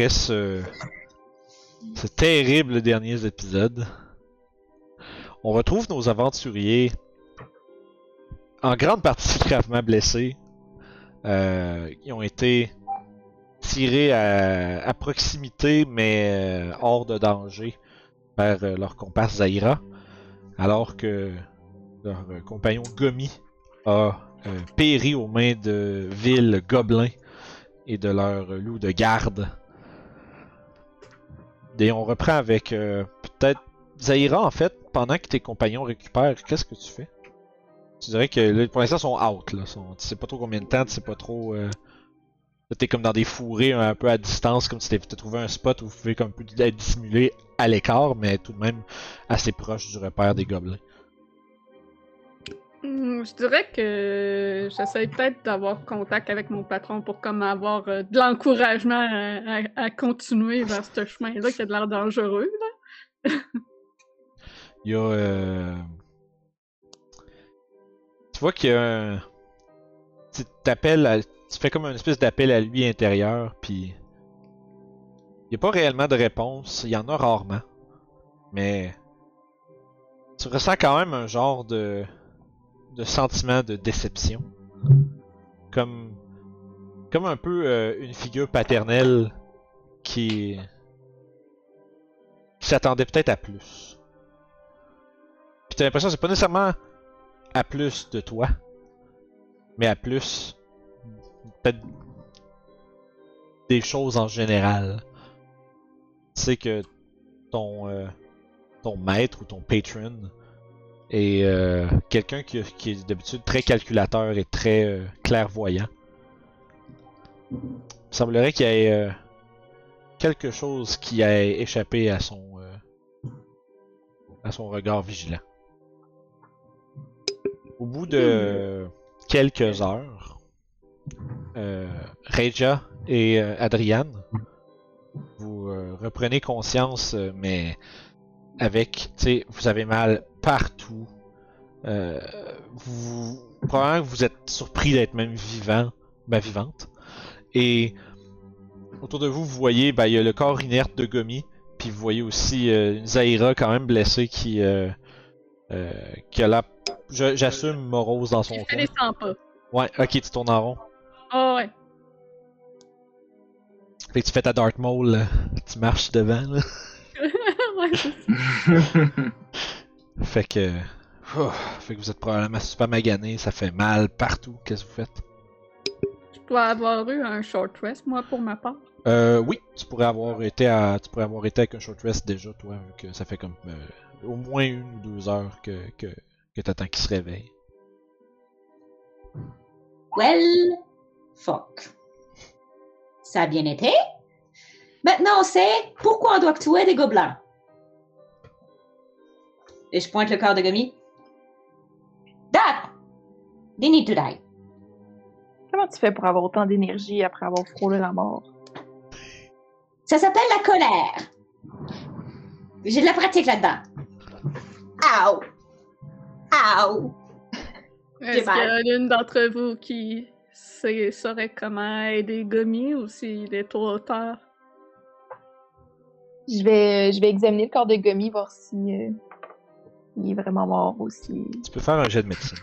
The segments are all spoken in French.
Après ce, terrible dernier épisode, on retrouve nos aventuriers en grande partie gravement blessés. Euh, ont été tirés à, proximité mais euh, hors de danger par euh, leur comparse Zaira, alors que leur euh, compagnon Gomi a péri aux mains de villes gobelins et de leur loup de garde. Et on reprend avec euh, peut-être Zaira en fait, pendant que tes compagnons récupèrent, qu'est-ce que tu fais? Tu dirais que là, pour l'instant sont out là. Tu sais pas trop combien de temps, tu sais pas trop. Euh... T'es comme dans des fourrés un peu à distance, comme si t'avais trouvé un spot où vous pouvez comme être dissimulé à l'écart, mais tout de même assez proche du repère des gobelins. Hmm, Je dirais que j'essaie peut-être d'avoir contact avec mon patron pour comme avoir euh, de l'encouragement à, continuer vers ce chemin-là qui a de l'air dangereux. Là. Il y a. euh, Tu vois qu'il y a un. Tu Tu fais comme une espèce d'appel à lui intérieur, puis. Il n'y a pas réellement de réponse. Il y en a rarement. Mais. Tu ressens quand même un genre de. De sentiment de déception. Comme. Comme un peu euh, une figure paternelle qui. s'attendait peut-être à plus. Puis t'as l'impression que c'est pas nécessairement à plus de toi, mais à plus peut-être des choses en général. Sais que ton euh, ton maître ou ton patron est euh, quelqu'un qui, est d'habitude très calculateur et très euh, clairvoyant. Il semblerait qu'il y ait euh, quelque chose qui a échappé à son à son regard vigilant. Au bout de quelques heures, Regia et Adriane, vous reprenez conscience, mais avec, tu sais, vous avez mal partout. Euh, vous, probablement que vous êtes surpris d'être même vivant, ben vivante. Et autour de vous, vous voyez, ben, il y a le corps inerte de Gomi, puis vous voyez aussi euh, une Zaira quand même blessée qui, euh, euh, qui a la, j'assume morose dans son coin. les 100 pas. Ouais, ok, tu tournes en rond. Ah ouais. Fait que tu fais ta Dark Maul, tu marches devant, là. ouais, c'est ça. Fait que. Ouh, fait que vous êtes probablement super magané, ça fait mal partout. Qu'est-ce que vous faites? Je dois avoir eu un short rest, moi, pour ma part. Euh, oui, tu pourrais avoir été à, tu pourrais avoir été avec un short rest déjà, toi, vu que ça fait comme euh, au moins une ou deux heures que, que, que t'attends qu'il se réveille. Well, fuck. Ça a bien été. Maintenant, on sait pourquoi on doit tuer des gobelins. Et je pointe le corps de Gummy. That! They need to die. Comment tu fais pour avoir autant d'énergie après avoir frôlé la mort? Ça s'appelle la colère. J'ai de la pratique là-dedans. Ow! Ow! Est-ce qu'il y a l'une d'entre vous qui sait, saurait comment aider Gomi ou s'il est trop tard? Je vais, je vais examiner le corps de Gummy, voir si euh, il est vraiment mort ou si Tu peux faire un jet de médecine.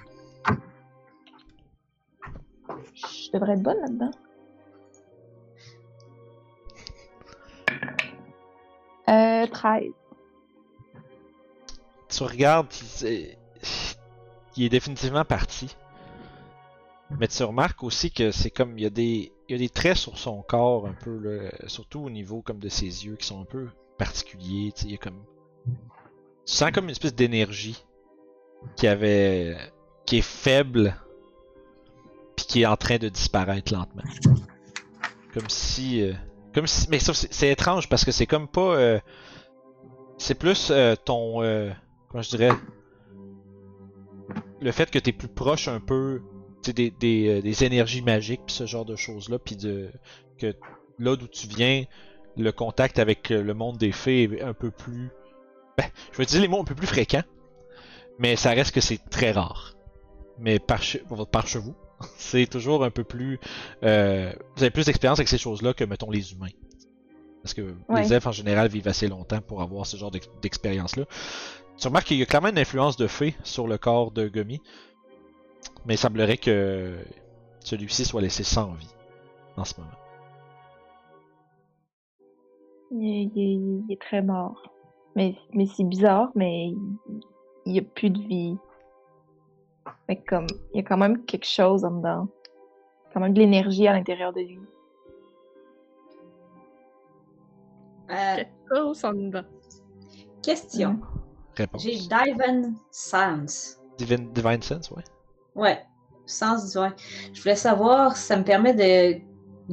je devrais être bonne là-dedans. Euh, 13. Tu regardes, il est, il est définitivement parti. Mais tu remarques aussi que c'est comme il y a des il y a des traits sur son corps un peu, là, surtout au niveau comme de ses yeux qui sont un peu particuliers. tu sais, Il y a comme, tu sens comme une espèce d'énergie qui avait, qui est faible, puis qui est en train de disparaître lentement. Comme si, euh, comme si, mais c'est étrange parce que c'est comme pas, euh, c'est plus euh, ton, comment je dirais, le fait que t'es plus proche un peu des, des, des énergies magiques pis ce genre de choses là puis de que là d'où tu viens le contact avec le monde des fées est un peu plus ben, je vais dire les mots un peu plus fréquents mais ça reste que c'est très rare mais par chez, par chez vous c'est toujours un peu plus euh, vous avez plus d'expérience avec ces choses là que mettons les humains parce que Ouais. les elfes en général vivent assez longtemps pour avoir ce genre d'ex- d'expérience là tu remarques qu'il y a clairement une influence de fée sur le corps de Gummy mais il semblerait que celui-ci soit laissé sans vie en ce moment. Il est très mort. Mais, mais c'est bizarre, mais il- n'y a plus de vie. Que comme, il y a quand même quelque chose en dedans. Quand même de l'énergie à l'intérieur de lui. Euh, Quelque chose en dedans. question. Réponse. J'ai Diven Sense. Divine, Divine Sense, ouais. Ouais, sens divin. Je voulais savoir si ça me permet de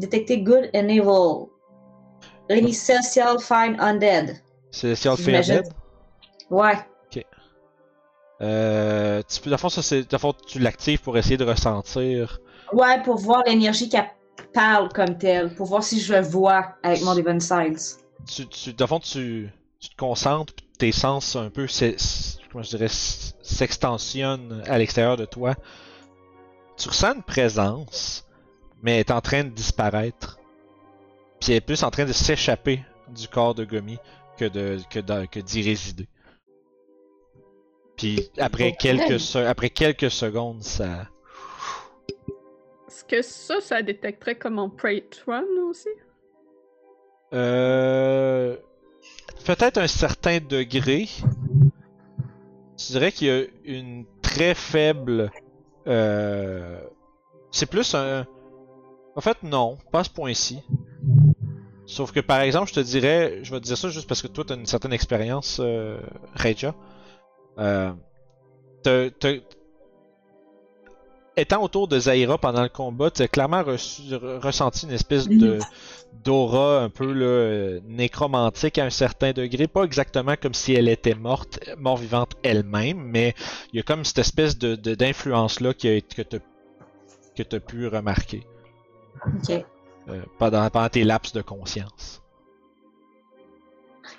détecter good and evil. Any social fine undead. Fey J'imagine. Undead. Ouais. Euh, tu peux, dans le fond, ça, c'est, dans le fond, tu l'actives pour essayer de ressentir. Ouais, pour voir l'énergie qu'elle parle comme telle. Pour voir si je le vois avec mon Divine Sense. Tu, tu, dans le fond, tu, tu te concentres, puis tes sens un peu, comment je dirais, s'extensionnent à l'extérieur de toi. Tu ressens une présence, mais elle est en train de disparaître. Puis elle est plus en train de s'échapper du corps de Gomi que de que de- que d'y résider. Puis après quelques se- après quelques secondes, ça Est-ce que ça, ça détecterait comme en Run aussi? Euh, peut-être un certain degré. Je dirais qu'il y a une très faible. Euh, c'est plus un. En fait, non, pas à ce point-ci. Sauf que par exemple, je te dirais, je vais te dire ça juste parce que toi, tu as une certaine expérience, euh, Reija. Euh, Étant autour de Zaira pendant le combat, tu as clairement reçu- ressenti une espèce de d'aura un peu là, euh, nécromantique à un certain degré. Pas exactement comme si elle était morte, mort-vivante elle-même, mais il y a comme cette espèce de de- d'influence-là qui a, été- que tu que t'as pu remarquer Ok. Euh, pendant, pendant tes laps de conscience.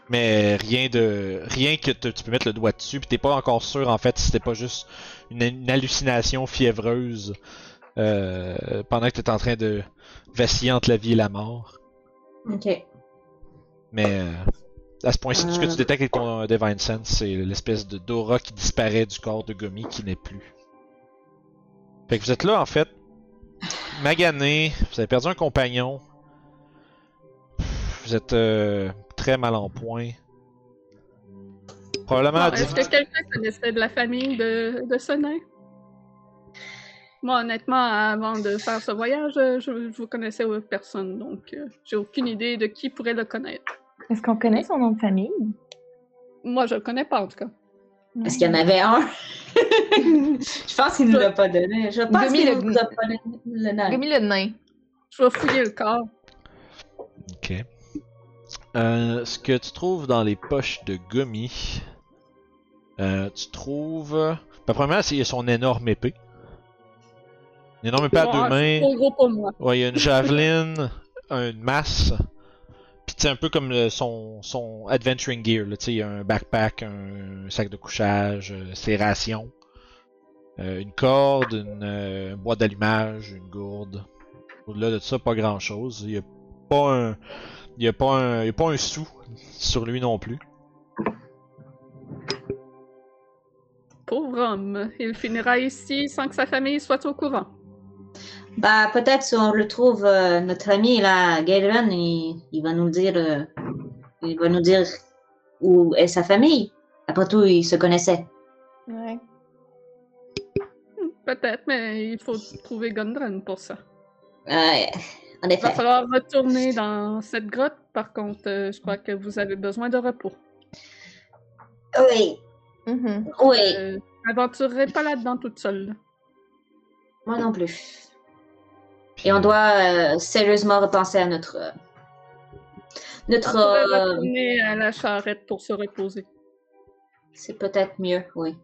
Mais rien de rien que te- tu peux mettre le doigt dessus, puis t'es pas encore sûr en fait si c'était pas juste une, une hallucination fiévreuse euh, pendant que t'es en train de vaciller entre la vie et la mort. Ok. Mais euh, à ce point-ci, tout ce que tu détectes avec ton Divine Sense, c'est l'espèce de Dora qui disparaît du corps de Gummy qui n'est plus. Fait que vous êtes là en fait, magané, vous avez perdu un compagnon, vous êtes euh, très mal en point. Probablement Bon, Est-ce que quelqu'un connaissait de la famille de, de ce nain? Moi, honnêtement, avant de faire ce voyage, je, je vous connaissais personne, donc euh, j'ai aucune idée de qui pourrait le connaître. Est-ce qu'on connaît son nom de famille? Moi, je le connais pas, en tout cas. Est-ce qu'il y en avait un? je pense qu'il ne nous l'a pas donné. Je pense Gummy qu'il le- nous l'a pas donné. Le nom. Gummy le nain. Je vais fouiller le corps. Ok. Euh, ce que tu trouves dans les poches de Gummy, euh, tu trouves. Ben, premièrement, c'est son énorme épée. Une énorme épée à deux mains. trop gros pour moi. Ouais, il y a une javeline, une masse. C'est un peu comme son, son adventuring gear. Là, il y a un backpack, un sac de couchage, euh, ses rations, euh, une corde, une euh, boîte d'allumage, une gourde. Au-delà de ça, pas grand chose. Il y a a a pas un sou sur lui non plus. Pauvre homme. Il finira ici sans que sa famille soit au courant. Bah, peut-être si on le trouve, euh, notre ami là, Galen, il, il va nous dire, euh, il va nous dire où est sa famille. Après tout, ils se connaissaient. Ouais. Peut-être, mais il faut trouver Gondren pour ça. Ouais. En Il va effet. falloir retourner dans cette grotte. Par contre, euh, je crois que vous avez besoin de repos. Oui, Mhm. oui. Euh, je m'aventurerai pas là-dedans toute seule. Moi non plus. Et on doit euh, sérieusement repenser à notre. euh, On notre. pourrait euh, retourner à la charrette pour se reposer. c'est peut-être mieux, oui.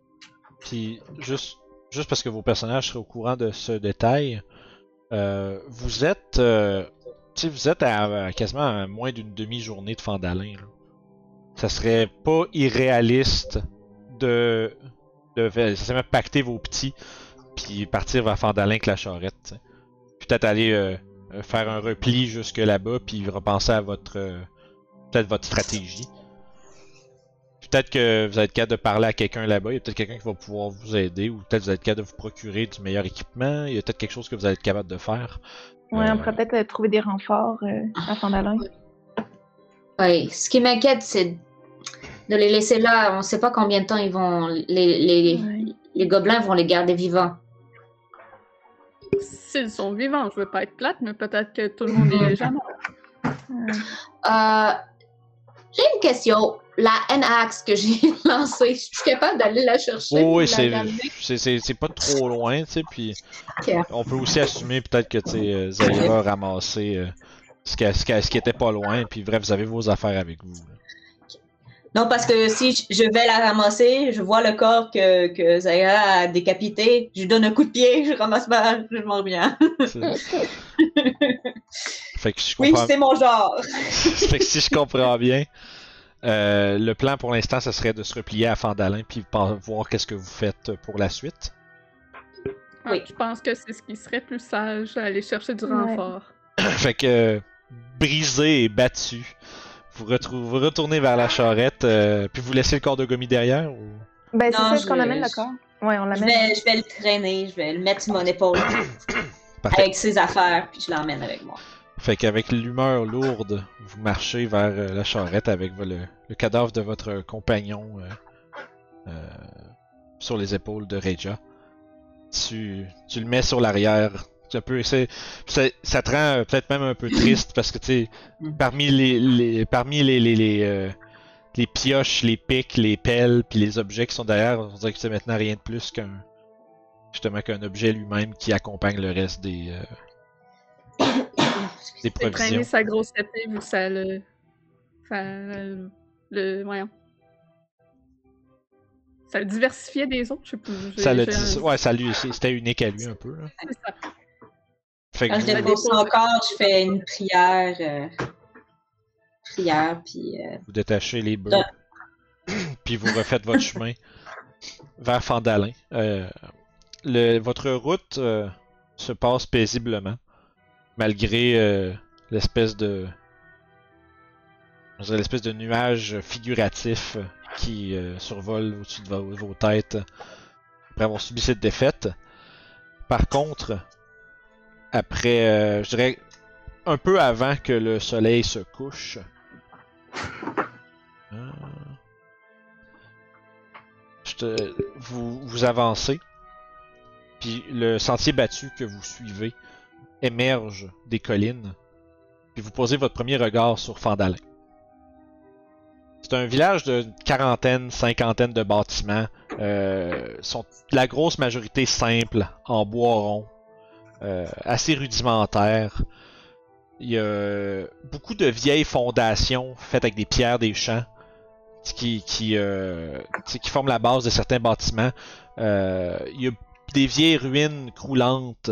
Puis, juste, juste parce que vos personnages seraient au courant de ce détail, euh, vous êtes, euh, tu sais, vous êtes à, à quasiment à moins d'une demi-journée de Fandalin. là. Ça serait pas irréaliste de, de fa- essentiellement pacter vos petits, puis partir vers Fandalin avec la charrette. tu sais. Puis Peut-être aller euh, euh, faire un repli jusque là-bas, puis repenser à votre, euh, peut-être votre stratégie. Peut-être que vous êtes capable de parler à quelqu'un là-bas, il y a peut-être quelqu'un qui va pouvoir vous aider, ou peut-être vous êtes capable de vous procurer du meilleur équipement, il y a peut-être quelque chose que vous allez être capable de faire. Ouais, Euh, on pourrait peut-être trouver des renforts euh, à Fandalin. Oui. Ce qui m'inquiète, c'est de les laisser là. On ne sait pas combien de temps ils vont. Les, les, Ouais. les gobelins vont les garder vivants. S'ils sont vivants, je veux pas être plate, mais peut-être que tout le monde est déjà mort. Euh, j'ai une question. La N-Axe que j'ai lancée, je suis capable d'aller la chercher? Oh, oui, c'est, ramener? c'est, c'est, c'est pas trop loin, tu sais, puis on peut aussi assumer peut-être que, tu sais, euh, Zaira a ramassé euh, ce, qui, ce, qui, ce qui était pas loin, puis bref, vous avez vos affaires avec vous. là. Non, parce que si je- vais la ramasser, je vois le corps que, que Zaya a décapité, je lui donne un coup de pied, je ramasse ma, je m'en reviens. Fait que je Oui, comprends, c'est mon genre. fait que si je comprends bien, euh, le plan pour l'instant, ce serait de se replier à Fandalin, puis voir qu'est-ce que vous faites pour la suite. Ouais, Oui. Je pense que c'est ce qui serait plus sage, aller chercher du Ouais. renfort. fait que, euh, brisé et battu, vous, retournez vers la charrette, euh, puis vous laissez le corps de Gomi derrière, ou... Ben, c'est Non, ça, je- qu'on amène le je- corps? Ouais, on Je l'amène. vais, je vais le traîner, je vais le mettre sur mon épaule avec ses affaires, puis je l'emmène avec moi. Fait qu'avec l'humeur lourde, vous marchez vers euh, la charrette avec le, le cadavre de votre compagnon euh, euh, sur les épaules de Reja. Tu, tu le mets sur l'arrière. Un peu, ça te rend euh, peut-être même un peu triste parce que tu sais, Mm. parmi les, les- parmi les les, les, euh, les pioches, les pics, les pelles, puis les objets qui sont derrière, on dirait que c'est maintenant rien de plus qu'un justement qu'un objet lui-même qui accompagne le reste des euh, des provisions. sa grosse épée, que ça le. Ça le. le- voyons. Ça le diversifiait des autres, je sais plus. Ça le ouais, ça lui, c'était unique à lui un peu. Là. Fait que Quand je vous, dépose son corps, je fais une prière. euh, prière, puis. euh, vous détachez les bœufs, puis vous refaites votre chemin vers Fandalin. Euh, le- votre route se passe paisiblement, malgré l'espèce de l'espèce de nuage figuratif qui survole au-dessus de vos, vos têtes après avoir subi cette défaite. Par contre, après, euh, je dirais un peu avant que le soleil se couche, euh, je te- vous, vous avancez, puis le sentier battu que vous suivez émerge des collines, puis vous posez votre premier regard sur Fandalin. C'est un village de quarantaine, cinquantaine de bâtiments, euh, sont la grosse majorité simple, en bois rond, euh, assez rudimentaire. Il y a beaucoup de vieilles fondations faites avec des pierres des champs qui, qui, euh, qui forment la base de certains bâtiments. Euh, il y a des vieilles ruines croulantes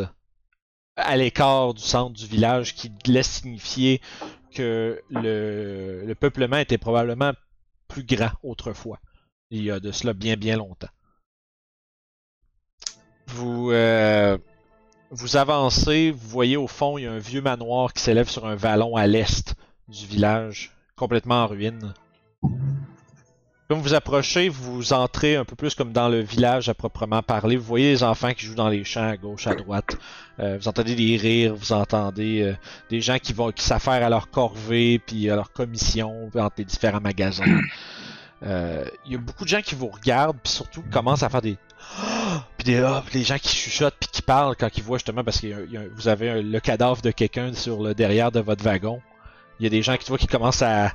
à l'écart du centre du village qui laissent signifier que le, le peuplement était probablement plus grand autrefois. Il y a de cela bien bien longtemps. Vous, euh, vous avancez, vous voyez au fond, il y a un vieux manoir qui s'élève sur un vallon à l'est du village, complètement en ruine. Comme vous approchez, vous entrez un peu plus comme dans le village à proprement parler. Vous voyez les enfants qui jouent dans les champs à gauche, à droite. Euh, vous entendez des rires, vous entendez euh, des gens qui vont qui s'affairent à leur corvée puis à leur commission entre les différents magasins. Euh, Il y a beaucoup de gens qui vous regardent puis surtout commencent à faire des Puis des, puis les gens qui chuchotent puis qui parlent quand ils voient justement parce que vous avez un- le cadavre de quelqu'un sur le derrière de votre wagon. Il y a des gens qui tu vois qui commencent à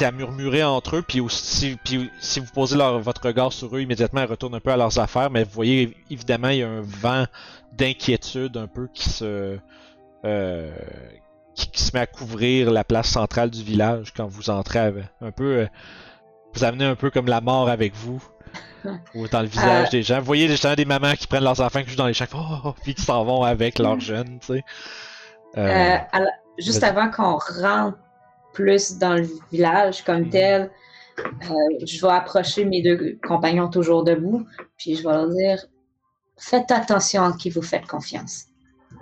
à murmurer entre eux puis aussi puis si vous posez leur- votre regard sur eux immédiatement ils retournent un peu à leurs affaires mais vous voyez évidemment il y a un vent d'inquiétude un peu qui se euh, qui, qui se met à couvrir la place centrale du village quand vous entrez un peu euh, vous amenez un peu comme la mort avec vous ou dans le visage Euh. des gens. Vous voyez justement des mamans qui prennent leurs enfants qui jouent dans les champs, oh, oh, puis qui s'en vont avec leurs jeunes, tu sais. Euh, Euh, alors, juste avant qu'on rentre plus dans le village comme Mhm. tel, euh, je vais approcher mes deux compagnons toujours debout, puis je vais leur dire Faites attention à qui vous faites confiance.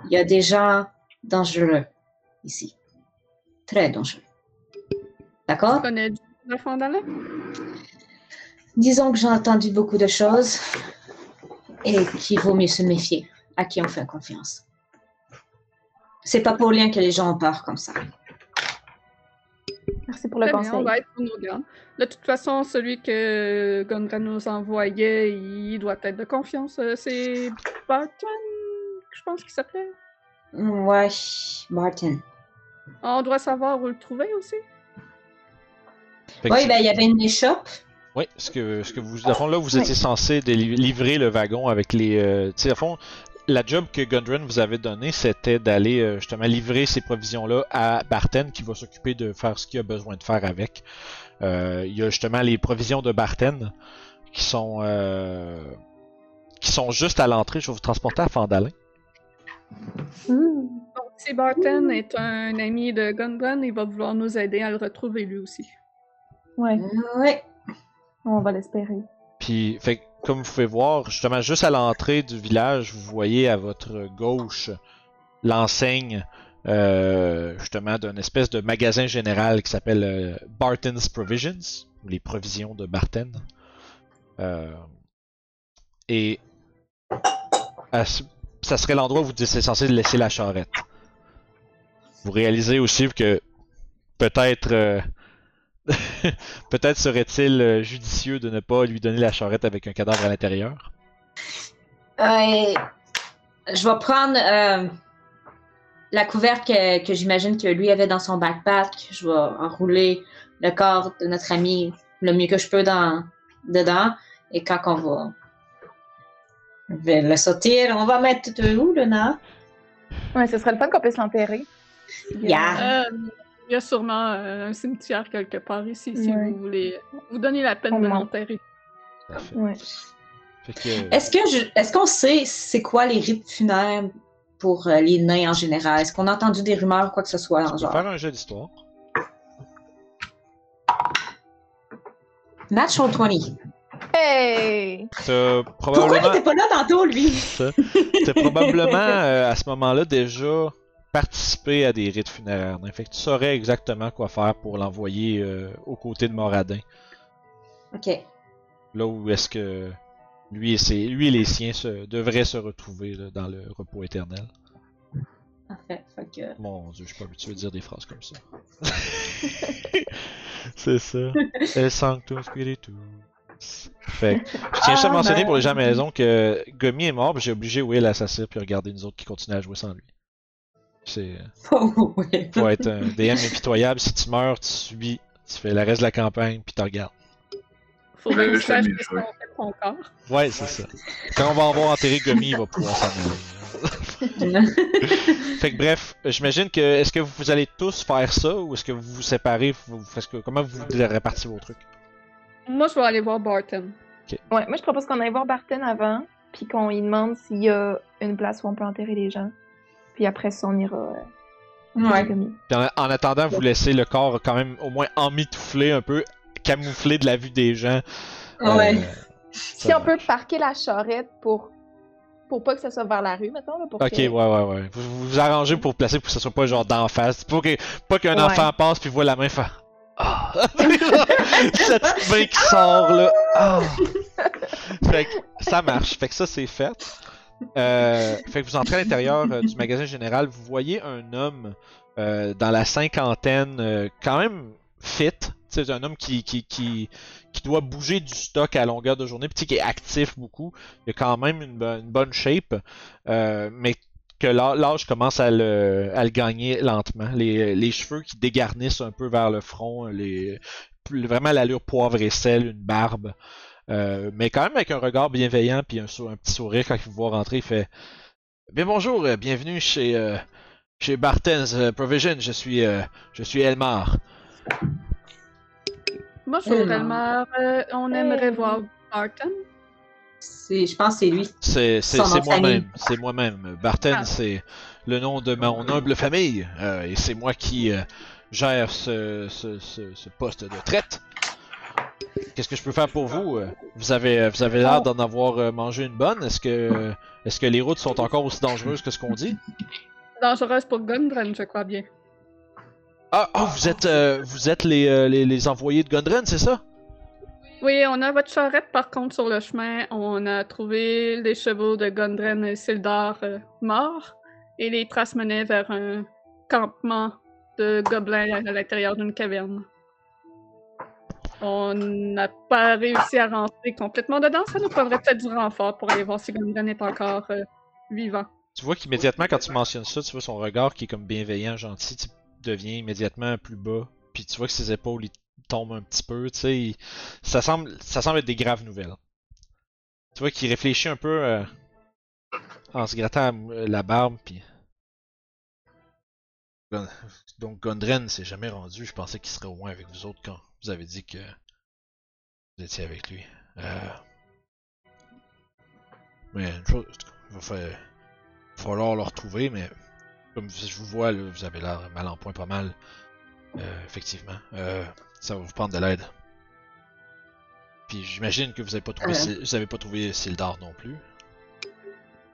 Il y a des gens dangereux ici. Très dangereux. D'accord? Connais la Fandala? Disons que j'ai entendu beaucoup de choses et qu'il vaut mieux se méfier à qui on fait confiance. C'est pas pour rien que les gens ont peur comme ça. Merci pour le Très bien, on conseil. va être. De toute façon, celui que Gondra nous envoyait, il doit être de confiance. Euh, C'est Barton, je pense qu'il s'appelait. Ouais, Martin. On doit savoir où le trouver aussi. Oui, ben il y avait une échoppe. Oui, ce que, ce que vous, à fond, là, vous étiez censé livrer le wagon avec les. euh, tu sais, à fond, la job que Gundren vous avait donné, c'était d'aller euh, justement livrer ces provisions-là à Barten qui va s'occuper de faire ce qu'il a besoin de faire avec. Euh, il y a justement les provisions de Barten qui sont. euh, qui sont juste à l'entrée. Je vais vous transporter à Fandalin. Donc, si Barton est un ami de Gondran, il va vouloir nous aider à le retrouver lui aussi. Ouais, Oui. on va l'espérer. Puis, fait, comme vous pouvez voir, justement, juste à l'entrée du village, vous voyez à votre gauche l'enseigne, euh, justement, d'un espèce de magasin général qui s'appelle euh, Barton's Provisions, ou les provisions de Barton. Euh, et à ça serait l'endroit où vous étiez censé laisser la charrette. Vous réalisez aussi que peut-être euh, peut-être serait-il euh, judicieux de ne pas lui donner la charrette avec un cadavre à l'intérieur. Euh, je vais prendre euh, la couverte que, que j'imagine que lui avait dans son backpack. Je vais enrouler le corps de notre ami le mieux que je peux dans, dedans. Et quand on va le sortir, on va mettre où, Luna? Ouais, ce serait le fun qu'on puisse l'enterrer. Yeah. Euh, il y a sûrement euh, un cimetière quelque part ici, si Ouais. vous voulez vous donner la peine de l'enterrer. Ouais. Que, euh, Est-ce que je, est-ce qu'on sait c'est quoi les rites funèbres pour euh, les nains en général? Est-ce qu'on a entendu des rumeurs ou quoi que ce soit en genre? faire un jeu d'histoire. Natural 20. Hey! T'as Pourquoi il probablement, était pas là tantôt, lui? T'as probablement euh, à ce moment-là déjà participé à des rites funéraires. nains. Fait que tu saurais exactement quoi faire pour l'envoyer euh, aux côtés de Moradin. Ok. Là où est-ce que lui et, ses, lui et les siens se, devraient se retrouver là, dans le repos éternel. Parfait. Fait que... Mon dieu, je suis pas habitué de dire des phrases comme ça. C'est ça. El Sanctum Spiritus. Fait que, je tiens juste à Ah, mentionner ben. pour les gens à la maison que Gummy est mort, puis j'ai obligé Will à s'asseoir puis regarder nous autres qui continuent à jouer sans lui. C'est. Oh, ouais. Faut être un DM impitoyable, si tu meurs, tu subis, tu fais le reste de la campagne, puis tu regardes. Faut que je sache l'ai que joué. c'est ton corps. Ouais, c'est ça. Quand on va avoir enterré Gummy, il va pouvoir s'en aller. Fait que bref, j'imagine que est-ce que vous allez tous faire ça ou est-ce que vous vous séparez, vous, que- comment vous répartissez vos trucs? Moi, je vais aller voir Barton. Ouais, moi je propose qu'on aille voir Barton avant, puis qu'on lui demande s'il y a une place où on peut enterrer les gens. Puis après ça, on ira. Euh, Ouais. en, en attendant, vous laissez le corps quand même au moins emmitouflé un peu, camouflé de la vue des gens. Ouais. Euh, Si on peut parquer la charrette pour pour pas que ça soit vers la rue, mettons. Là, pour Ok, que... ouais, ouais, ouais. Vous vous, arrangez pour placer pour que ça soit pas genre d'en face. Pour que, pas qu'un Ouais. enfant passe puis voit la main faire. Ah! Cette main qui sort là. Ah! Fait que ça marche. Fait que ça c'est fait. Euh, fait que vous entrez à l'intérieur euh, du magasin général. Vous voyez un homme euh, dans la cinquantaine, quand même fit. Sais, un homme qui, qui, qui, doit bouger du stock à longueur de journée, puis qui est actif beaucoup. Il a quand même une, bo- une bonne shape, mais que l'â- l'âge commence à le, à le gagner lentement. Les, les cheveux qui dégarnissent un peu vers le front, les, vraiment l'allure poivre et sel, une barbe. Euh, mais quand même avec un regard bienveillant puis un, petit sourire quand il vous voit rentrer, il fait Bien bonjour, euh, bienvenue chez euh, chez Bartens Provision. Je suis euh, je suis Elmar. Bonjour, Elmar. Elmar. Euh, on aimerait voir Barton. C'est, je pense que c'est lui. C'est moi-même, c'est moi-même. Barten, Ah. c'est le nom de mon humble famille euh, et c'est moi qui euh, gère ce, ce, ce, ce poste de traite. Qu'est-ce que je peux faire pour vous? Euh, Vous avez vous avez l'air d'en avoir euh, mangé une bonne. Est-ce que est-ce que les routes sont encore aussi dangereuses que ce qu'on dit? Dangereuse pour Gundren, je crois bien. Ah, oh, vous êtes euh, vous êtes les, euh, les, les envoyés de Gondren, c'est ça? Oui, on a votre charrette par contre sur le chemin. On a trouvé les chevaux de Gundren et Sildar euh, morts. Et les traces menaient vers un campement de gobelins à l'intérieur d'une caverne. On n'a pas réussi à rentrer complètement dedans. Ça nous prendrait peut-être du renfort pour aller voir si Gundren est encore euh, vivant. Tu vois qu'immédiatement quand tu mentionnes ça, tu vois son regard qui est comme bienveillant, gentil, tu devient immédiatement plus bas. Puis tu vois que ses épaules tombent un petit peu, tu sais. Ça semble, ça semble être des graves nouvelles. Tu vois qu'il réfléchit un peu euh, en se grattant euh, la barbe, puis. Donc Gondren s'est jamais rendu. Je pensais qu'il serait au moins avec vous autres quand vous avez dit que vous étiez avec lui. Euh... Mais une chose, il va fa- falloir le retrouver, mais comme je vous vois, là, vous avez l'air mal en point pas mal. Euh, effectivement. Euh, ça va vous prendre de l'aide. Puis j'imagine que vous avez pas trouvé, Euh. Sil- vous avez pas trouvé Sildar non plus.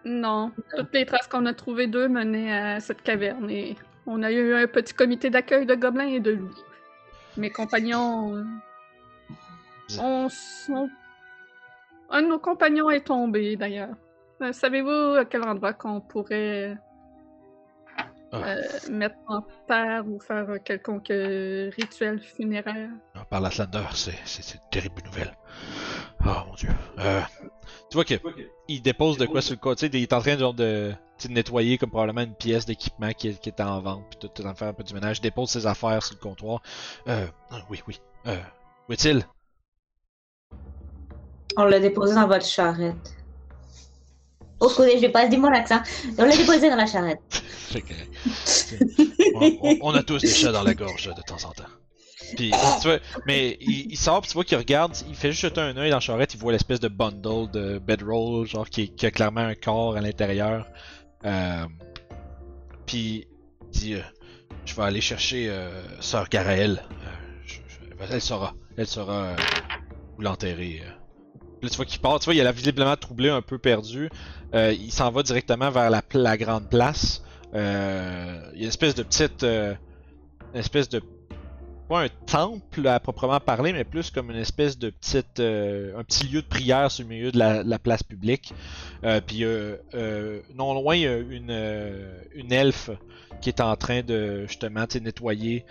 Non, toutes les traces qu'on a trouvées d'eux menaient à cette caverne et on a eu un petit comité d'accueil de gobelins et de loups. Mes compagnons. euh, Vous- on, s- on- Un de nos compagnons est tombé d'ailleurs. Euh, Savez-vous à quel endroit qu'on pourrait Ah. euh, mettre en terre ou faire un quelconque euh, rituel funéraire? Ah, Par l'Atlander, c'est une terrible nouvelle. Oh mon dieu. Euh, tu vois que il dépose de quoi sur le côté, il est en train genre, de, de nettoyer comme probablement une pièce d'équipement qui, qui était en vente, puis tout, tout en faire un peu du ménage. Il dépose ses affaires sur le comptoir. Euh, ah, oui, oui. Euh, où est-il? On l'a déposé dans votre charrette. Oh, je vais pas dire mon accent. On l'a déposé dans la charrette. On a tous des chats dans la gorge de temps en temps. Mais il, sort, puis tu vois qu'il regarde, il fait juste jeter un œil dans la charrette, il voit l'espèce de bundle de bedroll, genre qui, qui a clairement un corps à l'intérieur. Euh, puis il dit euh, Je vais aller chercher euh, Sœur Garaël. Elle saura. Elle saura où l'enterrer. Là, tu vois qu'il part, tu vois, il a visiblement troublé, un peu perdu. Il s'en va directement vers la, la grande place. Il y a une espèce de petite. une espèce de. Pas un temple à proprement parler, mais plus comme une espèce de petite. euh, un petit lieu de prière sur le milieu de la, la place publique. Euh, puis euh, non loin, il y a une, une elfe qui est en train de justement nettoyer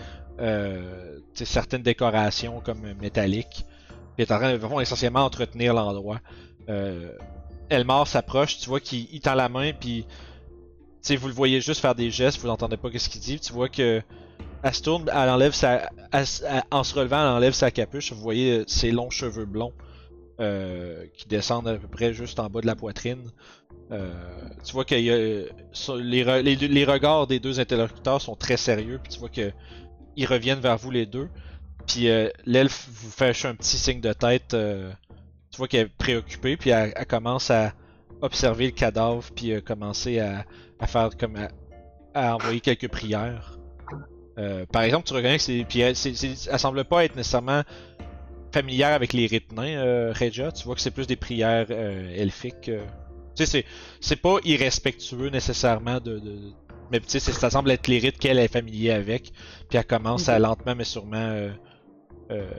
certaines décorations comme métalliques. Puis est en train de vraiment, essentiellement entretenir l'endroit. Elmar s'approche, tu vois qu'il il tend la main, puis vous le voyez juste faire des gestes, vous n'entendez pas ce qu'il dit. Tu vois que elle se tourne, elle enlève sa, en se relevant, elle enlève sa capuche. Vous voyez euh, ses longs cheveux blonds euh, qui descendent à peu près juste en bas de la poitrine. Euh, tu vois que les, les, regards des deux interlocuteurs sont très sérieux, puis tu vois que ils reviennent vers vous les deux. Puis euh, l'elfe vous fait un petit signe de tête. euh, tu vois qu'elle est préoccupée, puis elle, commence à observer le cadavre, puis commencer à, à faire comme à envoyer quelques prières. Euh, par exemple, tu reconnais que c'est, puis elle, c'est- c'est- elle semble pas être nécessairement familière avec les rites nains, euh, Regia. Tu vois que c'est plus des prières euh, elfiques. euh. Tu sais, c'est, c'est pas irrespectueux nécessairement de, de- mais tu sais, ça semble être les rites qu'elle est familière avec. Puis elle commence à lentement mais sûrement, euh, euh,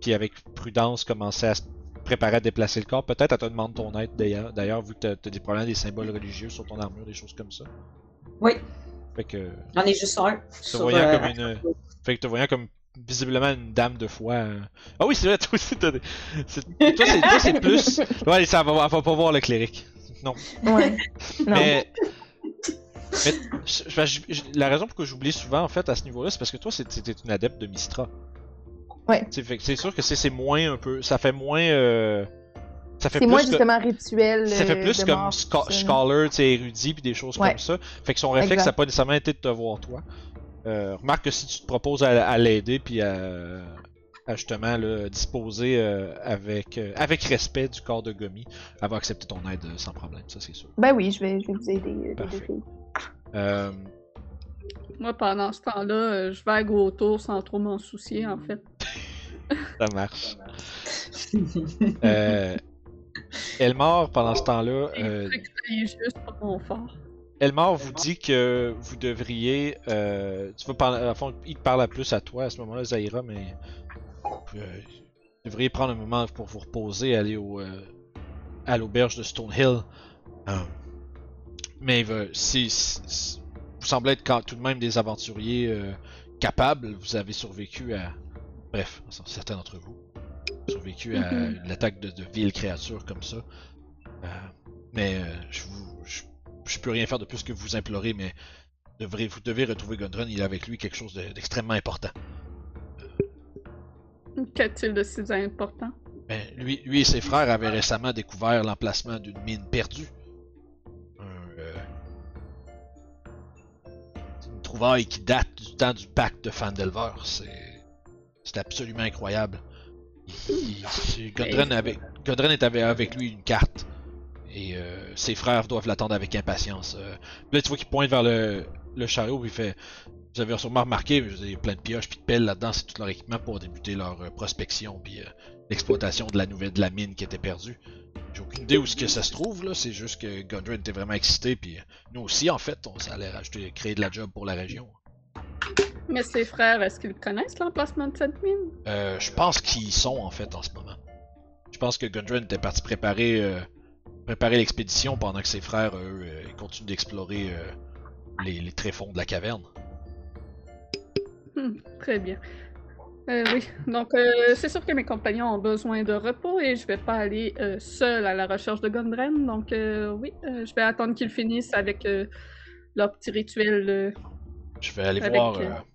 puis avec prudence, commencer à se préparer à déplacer le corps. Peut-être elle te demande ton aide d'ailleurs, d'ailleurs vu que t'as, t'as des problèmes, des symboles religieux sur ton armure, des choses comme ça. Oui. Fait que J'en ai juste un. te voyant euh, comme une, fait que te voyant comme visiblement une dame de foi. euh. Ah oui, c'est vrai, toi aussi, t'as des- c'est- Toi, c'est plus. Ouais, ça va, elle va pas voir le cléric. Non. Ouais. Non. Mais. mais je- je- je- la raison pour que j'oublie souvent, en fait, à ce niveau-là, c'est parce que toi, t'es une adepte de Mistra. Ouais. C'est fait que c'est sûr que c'est c'est moins un peu. Ça fait moins. euh, ça fait C'est plus moins que- justement rituel. ça fait euh, plus de comme mort, scho- ça. scholar, tu sais, érudit, puis des choses Ouais. comme ça. Fait que son réflexe, Exact. ça n'a pas nécessairement été de te voir toi. Euh, remarque que si tu te proposes à, à l'aider, puis à, à justement là, disposer euh, avec, euh, avec respect du corps de Gomi, elle va accepter ton aide sans problème, ça c'est sûr. Ben oui, je vais, je vais vous aider, euh, Parfait. Moi, pendant ce temps-là, je vague autour sans trop m'en soucier, en fait. ça marche. Euh, Elmar, pendant ce temps-là, euh, C'est que c'est juste pas mon fort. Elmar vous dit que vous devriez. Euh, tu parler. À fond, il te parle plus à toi à ce moment-là, Zaira, mais. euh, vous devriez prendre un moment pour vous reposer, aller au, euh, à l'auberge de Stonehill. Mais si, si- vous semblez être quand, tout de même des aventuriers capables. Vous avez survécu à. Bref, certains d'entre vous. Survécu à Mhm. l'attaque de, de villes créatures comme ça. Euh, mais euh, je vous. Je, je peux rien faire de plus que vous implorer, mais devrez, vous devez retrouver Gundren. Il a avec lui quelque chose de- d'extrêmement important. Qu'a-t-il de si important? Ben, lui, lui et ses frères avaient récemment découvert l'emplacement d'une mine perdue. Un, euh, une trouvaille qui date du temps du pacte de Fandelver. C'est absolument incroyable. Gundren, avait, est avec, avec lui une carte. Et euh, ses frères doivent l'attendre avec impatience. Euh, là, tu vois qu'il pointe vers le, le chariot puis il fait Vous avez sûrement remarqué, je veux dire, il y a plein de pioches puis de pelles là-dedans, c'est tout leur équipement pour débuter leur euh, prospection puis l'exploitation de la nouvelle de la mine qui était perdue. J'ai aucune idée où ce que ça se trouve là, c'est juste que Gundren était vraiment excité puis nous aussi en fait, on s'allait rajouter créer de la job pour la région. Mais ses frères, est-ce qu'ils connaissent l'emplacement de cette mine? Euh, je pense qu'ils y sont en fait en ce moment. Je pense que Gundren était parti préparer euh, préparer l'expédition pendant que ses frères eux euh, continuent d'explorer les, les tréfonds de la caverne. Hmm, très bien. Euh, oui, donc euh, c'est sûr que mes compagnons ont besoin de repos et je vais pas aller euh, seul à la recherche de Gundren. Donc oui, je vais attendre qu'ils finissent avec leur petit rituel. Je vais aller Avec, voir.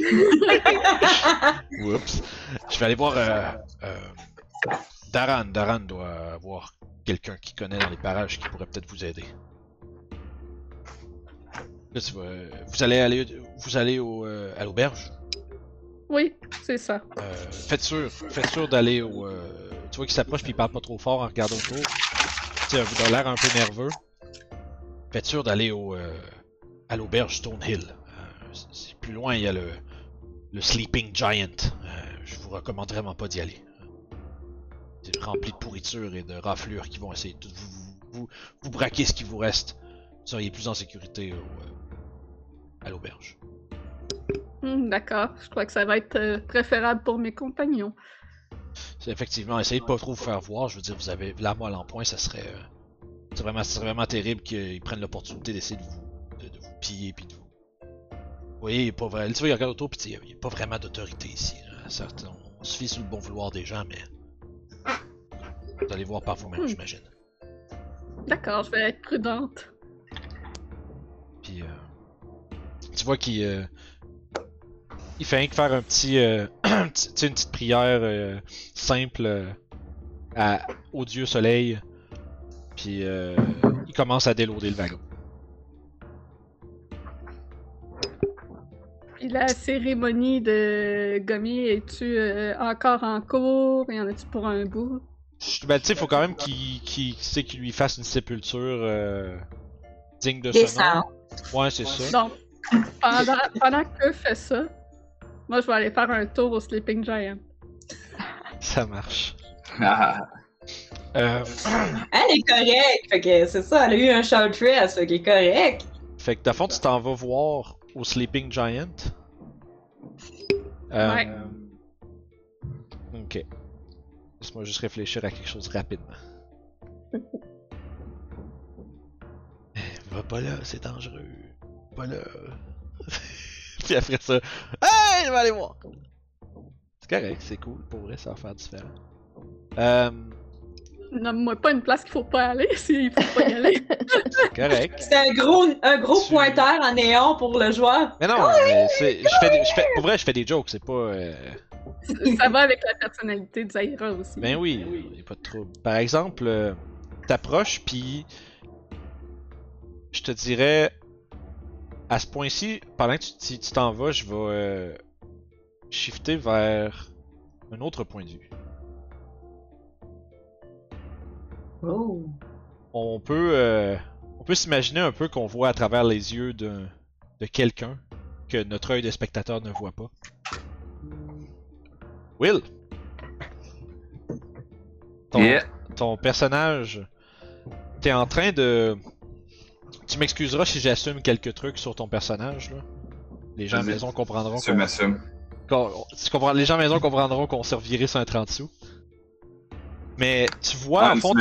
Oups. Je vais aller voir. Euh, euh, Daran. Daran doit avoir quelqu'un qui connaît dans les parages qui pourrait peut-être vous aider. Là, tu vas- vous allez aller, vous allez au, euh, à l'auberge? Oui, c'est ça. Euh, faites sûr, faites sûr d'aller au. euh, tu vois qu'il s'approche puis il parle pas trop fort en regardant autour. Tu sais, vous avez l'air un peu nerveux. Faites sûr d'aller au euh, à l'auberge Stonehill. C'est plus loin, il y a le le Sleeping Giant. Euh, je vous recommande vraiment pas d'y aller. C'est rempli de pourriture et de raflures qui vont essayer de vous, vous, vous, vous braquer ce qui vous reste. Vous seriez plus en sécurité au, euh, à l'auberge. Hmm, D'accord, je crois que ça va être euh, préférable pour mes compagnons. C'est effectivement, essayez de pas trop vous faire voir. Je veux dire, vous avez la moelle en point, ça serait. euh, vraiment, ça serait vraiment terrible qu'ils prennent l'opportunité d'essayer de vous, de, de vous piller puis de vous. Voyez, il pas vrai. Tu vois, il regarde autour puis il n'y a pas vraiment d'autorité ici. là. Certes, on, on se fie sur le bon vouloir des gens, mais. Vous allez voir par vous-même, Hmm. j'imagine. D'accord, je vais être prudente. Puis, euh, tu vois qu'il euh, il fait rien que faire un petit, euh, un petit- une petite prière euh, simple à, au dieu soleil. Puis, euh, il commence à déloader le wagon. Puis la cérémonie de Gomi, es-tu euh, encore en cours? Y en a-tu pour un bout? Je- Ben, tu sais, faut quand même qu'il sais, qu'il lui fasse une sépulture euh, digne de ce nom. Ouais, c'est ça. Donc, pendant, pendant que fait ça, moi je vais aller faire un tour au Sleeping Giant. Ça marche. Ah, Euh, Elle est correcte. Fait que c'est ça, elle a eu un short rest, fait qu'elle est correcte. Fait que, de fond, tu t'en vas voir au Sleeping Giant. Euh, Ouais. Ok. Laisse-moi juste réfléchir à quelque chose rapidement. Va pas là, c'est dangereux. pas là. Puis après ça, hey, je vais aller voir. C'est correct, c'est cool, pour vrai, ça va faire différent. Euh, Nomme-moi pas une place qu'il faut pas aller s'il faut pas y aller. c'est correct. C'est un gros, un gros Tu- pointeur en néon pour le joueur. Mais non, mais c'est- je fais, des- je fais, pour vrai, je fais des jokes, c'est pas. euh, Ça va avec la personnalité de Zaira aussi. Ben oui, y a pas de trouble. Par exemple, euh, t'approches, puis je te dirais, à ce point-ci, pendant que tu tu- tu t'en vas, je vais euh, shifter vers un autre point de vue. Oh. On peut, euh, on peut s'imaginer un peu qu'on voit à travers les yeux d'un- de quelqu'un que notre œil de spectateur ne voit pas. Will, ton, Yeah. ton personnage, t'es en train de. Tu m'excuseras si j'assume quelques trucs sur ton personnage là. Les gens à maison comprendront comprends- les gens à maison comprendront qu'on reviré sur un 30 sous. Mais tu vois, Ah, en fond,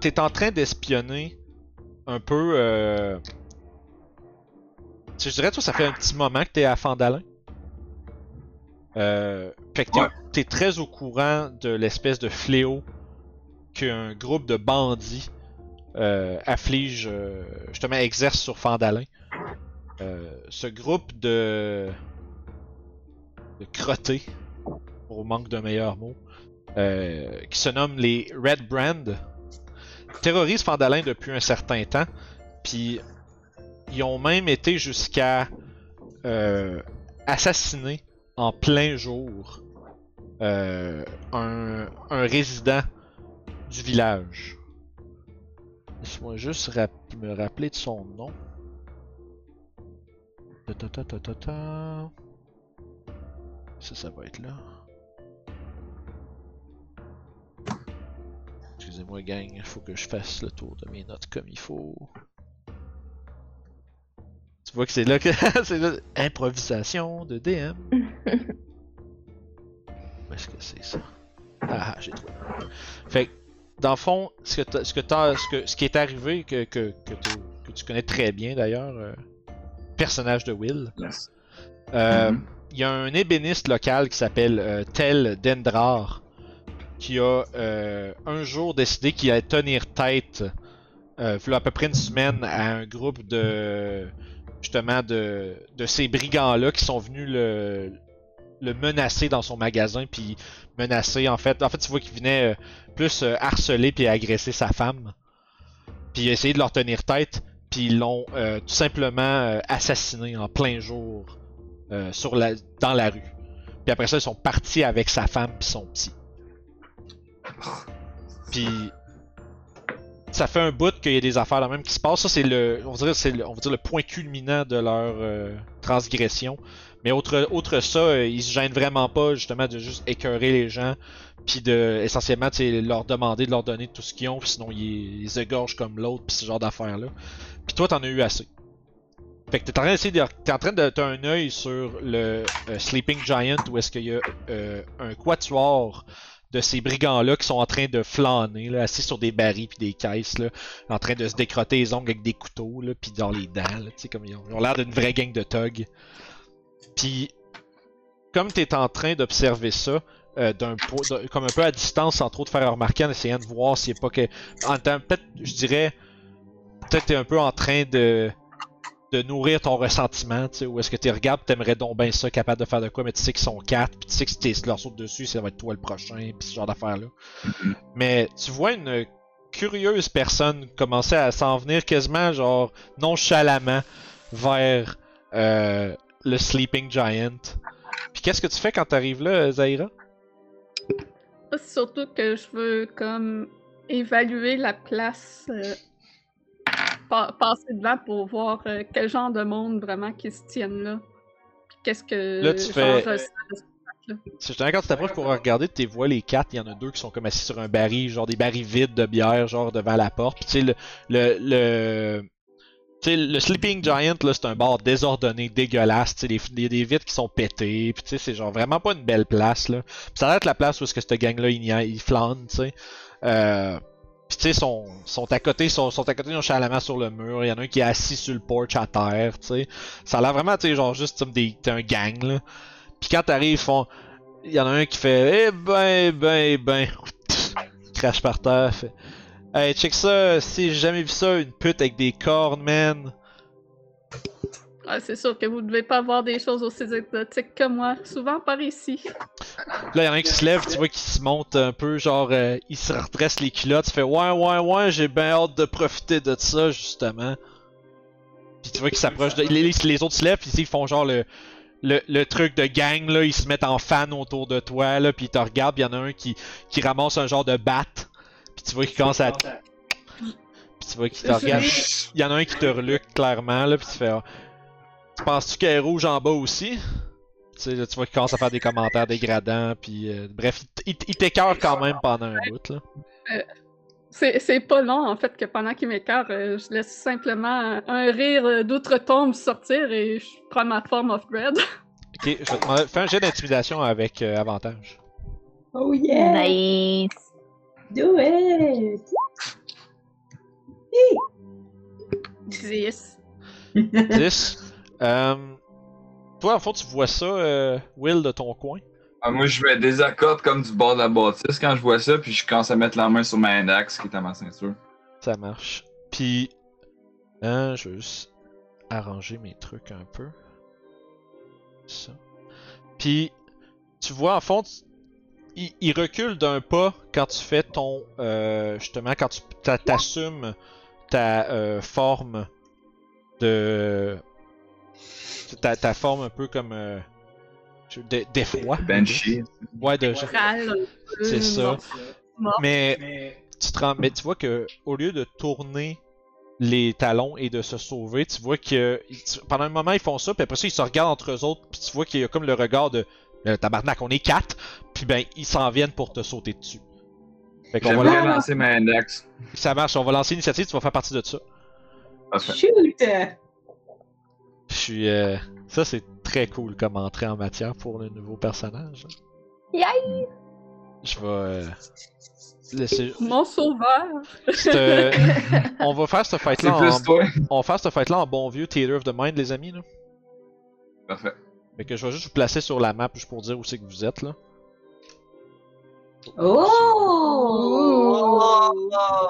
t'es en, en train d'espionner un peu. Euh... Je dirais, toi, ça fait un petit moment que t'es à Fandalin. Euh... Fait que t'es, Ouais. t'es très au courant de l'espèce de fléau qu'un groupe de bandits euh, afflige, euh, justement, exerce sur Fandalin. Euh, ce groupe de de crottés, au manque d'un meilleur mot, euh, qui se nomment les Red Brand, terrorisent Fandalin depuis un certain temps, puis ils ont même été jusqu'à euh, assassiner en plein jour euh, un, résident du village. Laisse-moi juste me rappeler de son nom. Ça, ça va être là. Excusez-moi, gang, il faut que je fasse le tour de mes notes comme il faut. Tu vois que c'est là que. c'est là. Improvisation de DM. Où est-ce que c'est ça? Ah, ah, j'ai trouvé. Fait que, dans le fond, ce, que ce, que ce, que, ce qui est arrivé, que, que, que, tu- que tu connais très bien d'ailleurs, euh, personnage de Will, Yes. euh, Mhm. il y a un ébéniste local qui s'appelle euh, Tel Dendrar qui a euh, un jour décidé qu'il allait tenir tête, euh, v'là à peu près une semaine, à un groupe de justement de, de ces brigands-là qui sont venus le, le menacer dans son magasin, puis menacer en fait. En fait, tu vois qu'il venait euh, plus harceler puis agresser sa femme, puis essayer de leur tenir tête, puis ils l'ont tout simplement assassiné en plein jour sur la, dans la rue. Puis après ça, ils sont partis avec sa femme puis son petit. Puis ça fait un bout qu'il y a des affaires là même qui se passent. Ça, c'est le, on c'est on va dire le point culminant de leur euh, transgression. Mais autre, autre ça, euh, ils se gênent vraiment pas justement de juste écœurer les gens, puis de essentiellement leur demander de leur donner tout ce qu'ils ont, puis sinon ils, égorgent comme l'autre, puis ce genre d'affaires là. Puis toi, t'en as eu assez. Fait que t'es en train d'essayer de, t'es en train de t'as un œil sur le euh, Sleeping Giant où est-ce qu'il y a un quatuor de ces brigands-là qui sont en train de flâner, là, assis sur des barils puis des caisses, en train de se décrotter les ongles avec des couteaux, là, puis dans les dents, là, tu comme ils ont, l'air d'une vraie gang de thugs. Puis, comme t'es en train d'observer ça, euh, d'un- comme un peu à distance, sans trop te faire remarquer, en essayant de voir s'il n'y a pas que, en temps, peut-être, je dirais, peut-être t'es un peu en train de de nourrir ton ressentiment, tu sais, ou est-ce que tu regardes, t'aimerais donc bien ça, capable de faire de quoi, mais tu sais qu'ils sont quatre, puis tu sais que si tu leur sautes dessus, ça va être toi le prochain, puis ce genre d'affaires-là. Mais tu vois une curieuse personne commencer à s'en venir quasiment, genre, nonchalamment vers euh, le Sleeping Giant. Puis qu'est-ce que tu fais quand t'arrives là, Zaira? C'est surtout que je veux comme évaluer la place, euh, pa- passer devant pour voir euh, quel genre de monde vraiment qui se tiennent là. Qu'est-ce que Là, tu fais- ressens. Si je quand tu t'approches pour regarder, tu vois les quatre, il y en a deux qui sont comme assis sur un baril, genre des barils vides de bière, genre devant la porte. Puis tu sais, le, le, le, tu sais, le Sleeping Giant, là, c'est un bar désordonné, dégueulasse, tu sais, des, des, des vitres qui sont pétées, puis tu sais, c'est genre vraiment pas une belle place, là. Puis ça a l'air être la place où est-ce que cette gang-là, il, il flâne, tu sais. Euh, Puis tu sais, sont, sont à côté, sont, sont à côté nonchalamment sur le mur. Il y en a un qui est assis sur le porch à terre, tu sais. Ça a l'air vraiment, tu sais, genre juste des, t'es un gang, là. Puis quand t'arrives, ils font... Il y en a un qui fait « Eh ben, ben, ben... » crache par terre, fait « Hey, check ça, si j'ai jamais vu ça, une pute avec des cornes, man. » Ah, c'est sûr que vous devez pas avoir des choses aussi exotiques que moi, souvent par ici. Là, y en a un qui se lève, tu vois qu'il se monte un peu, genre, euh, il se redresse les culottes, tu fais ouais, ouais, ouais, j'ai bien hâte de profiter de ça, justement. Puis tu vois qu'il s'approche de. Les, les autres se lèvent, puis ils font genre le, le, le truc de gang, là, ils se mettent en fan autour de toi, là, puis ils te regardent, puis y en a un qui, qui ramasse un genre de bat, puis tu vois qu'il commence à. Puis tu vois qu'il te regarde. Il y en a un qui te reluque clairement, là, puis tu fais. ah, Tu penses-tu qu'elle est rouge en bas aussi? Tu sais, là, tu vois qu'il commence à faire des commentaires dégradants, puis euh, bref, il, t'écœure quand même pendant un bout, là. C'est c'est pas long, en fait, que pendant qu'il m'écarte, euh, je laisse simplement un rire euh, d'outre-tombe sortir et je prends ma forme of dread. Ok, je vais te demander, fais un jet d'intimidation avec euh, avantage. Oh yeah! Nice. Do it! 10. 10. Euh, toi, en fait, tu vois ça, euh, Will, de ton coin? Ah, moi, je vais désaccord comme du bord de la bâtisse quand je vois ça, puis je commence à mettre la main sur ma index qui est à ma ceinture. Ça marche. Puis, hein, je vais juste arranger mes trucs un peu. Ça. Puis, tu vois, en fond, tu- il, il recule d'un pas quand tu fais ton. euh, justement, quand tu t'a- t'assumes ta euh, forme de. Ta, ta forme un peu comme. Euh, je- d'e- d'effroi. Banshee. Ouais, de. C'est ça. mort. Mais tu, te rends- mais tu vois que au lieu de tourner les talons et de se sauver, tu vois que tu- pendant un moment ils font ça, puis après ça ils se regardent entre eux autres, puis tu vois qu'il y a comme le regard de euh, tabarnak, on est quatre, puis ben ils s'en viennent pour te sauter dessus. Fait qu'on va lancer ma index. ça marche, on va lancer l'initiative, tu vas faire partie de ça. Parfait. Shoot! Je suis euh, ça c'est très cool comme entrée en matière pour le nouveau personnage. Yay! Je vais euh, laisser Mon sauveur! cette- on va faire cette fight C'est là en... toi. on va faire cette fight là en bon vieux Theater of the Mind les amis là. Parfait. Fait que je vais juste vous placer sur la map juste pour dire où c'est que vous êtes là. Oh!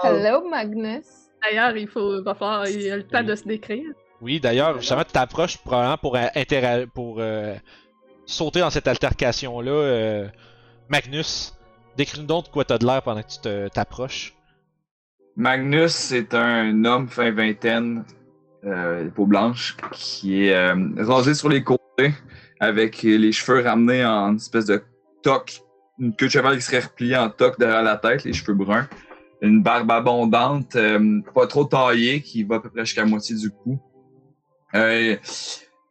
Hello, Magnus. D'ailleurs, il faut, va falloir, il a le temps de se décrire. Oui, d'ailleurs, justement, tu t'approches probablement pour, euh, pour euh, sauter dans cette altercation-là. euh, Magnus, décris-nous donc de quoi t'as de l'air pendant que tu te- t'approches. Magnus, c'est un homme fin vingtaine, peau blanche, qui est rasé sur les côtés, avec les cheveux ramenés en espèce de toque, une queue de cheval qui serait repliée en toque derrière la tête, les cheveux bruns, une barbe abondante, euh, pas trop taillée, qui va à peu près jusqu'à la moitié du cou. Euh,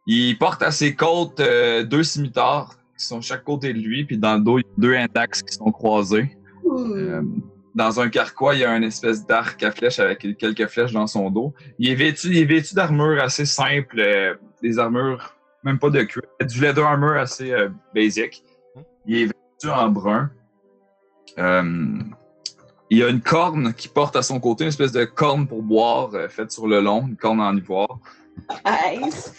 il porte à ses côtes euh, deux scimitars qui sont de chaque côté de lui, puis dans le dos, il y a deux index qui sont croisés. Euh, dans un carquois, il y a une espèce d'arc à flèches avec quelques flèches dans son dos. Il est vêtu, il est vêtu d'armure assez simple, euh, des armures, même pas de cuir, du leather armor assez euh, basic. Il est vêtu en brun. Il y a une corne qui porte à son côté, une espèce de corne pour boire faite sur le long, une corne en ivoire. Nice!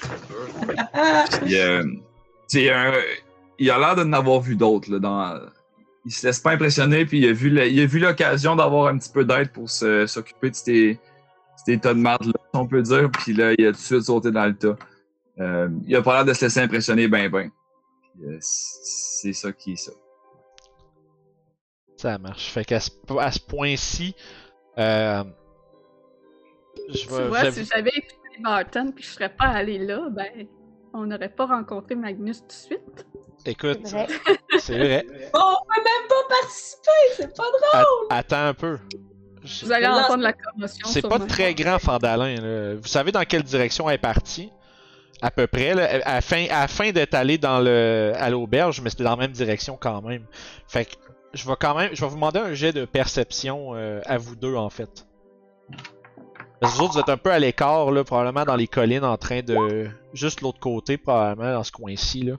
Puis, euh, un, il a l'air de n'avoir vu d'autres. là, Dans, il se laisse pas impressionner, puis il a vu, le- il a vu l'occasion d'avoir un petit peu d'aide pour se- s'occuper de ces, ces tas de marde là, si on peut dire. Puis là, il a tout de suite sauté dans le tas. Euh, il a pas l'air de se laisser impressionner ben ben. Euh, c'est ça qui est ça. Ça marche. Fait qu'à ce, à ce point-ci, euh, je Tu vais. vois, j'avoue- si j'avais Barton puis je serais pas allé là, ben, on n'aurait pas rencontré Magnus tout de suite. Écoute, C'est vrai. vrai. On peut même pas participer, c'est pas drôle! At- attends un peu. Je- Vous allez entendre la commotion. C'est pas très grand, Fandalin. là. Vous savez dans quelle direction elle est partie? À peu près. Là, à la fin, à la fin d'être allé dans le, à l'auberge, mais c'était dans la même direction quand même. Fait que je vais quand même. Je vais vous demander un jet de perception euh, à vous deux en fait. Vous autres, vous êtes un peu à l'écart, là, probablement dans les collines en train de. Juste l'autre côté, probablement, dans ce coin-ci, là.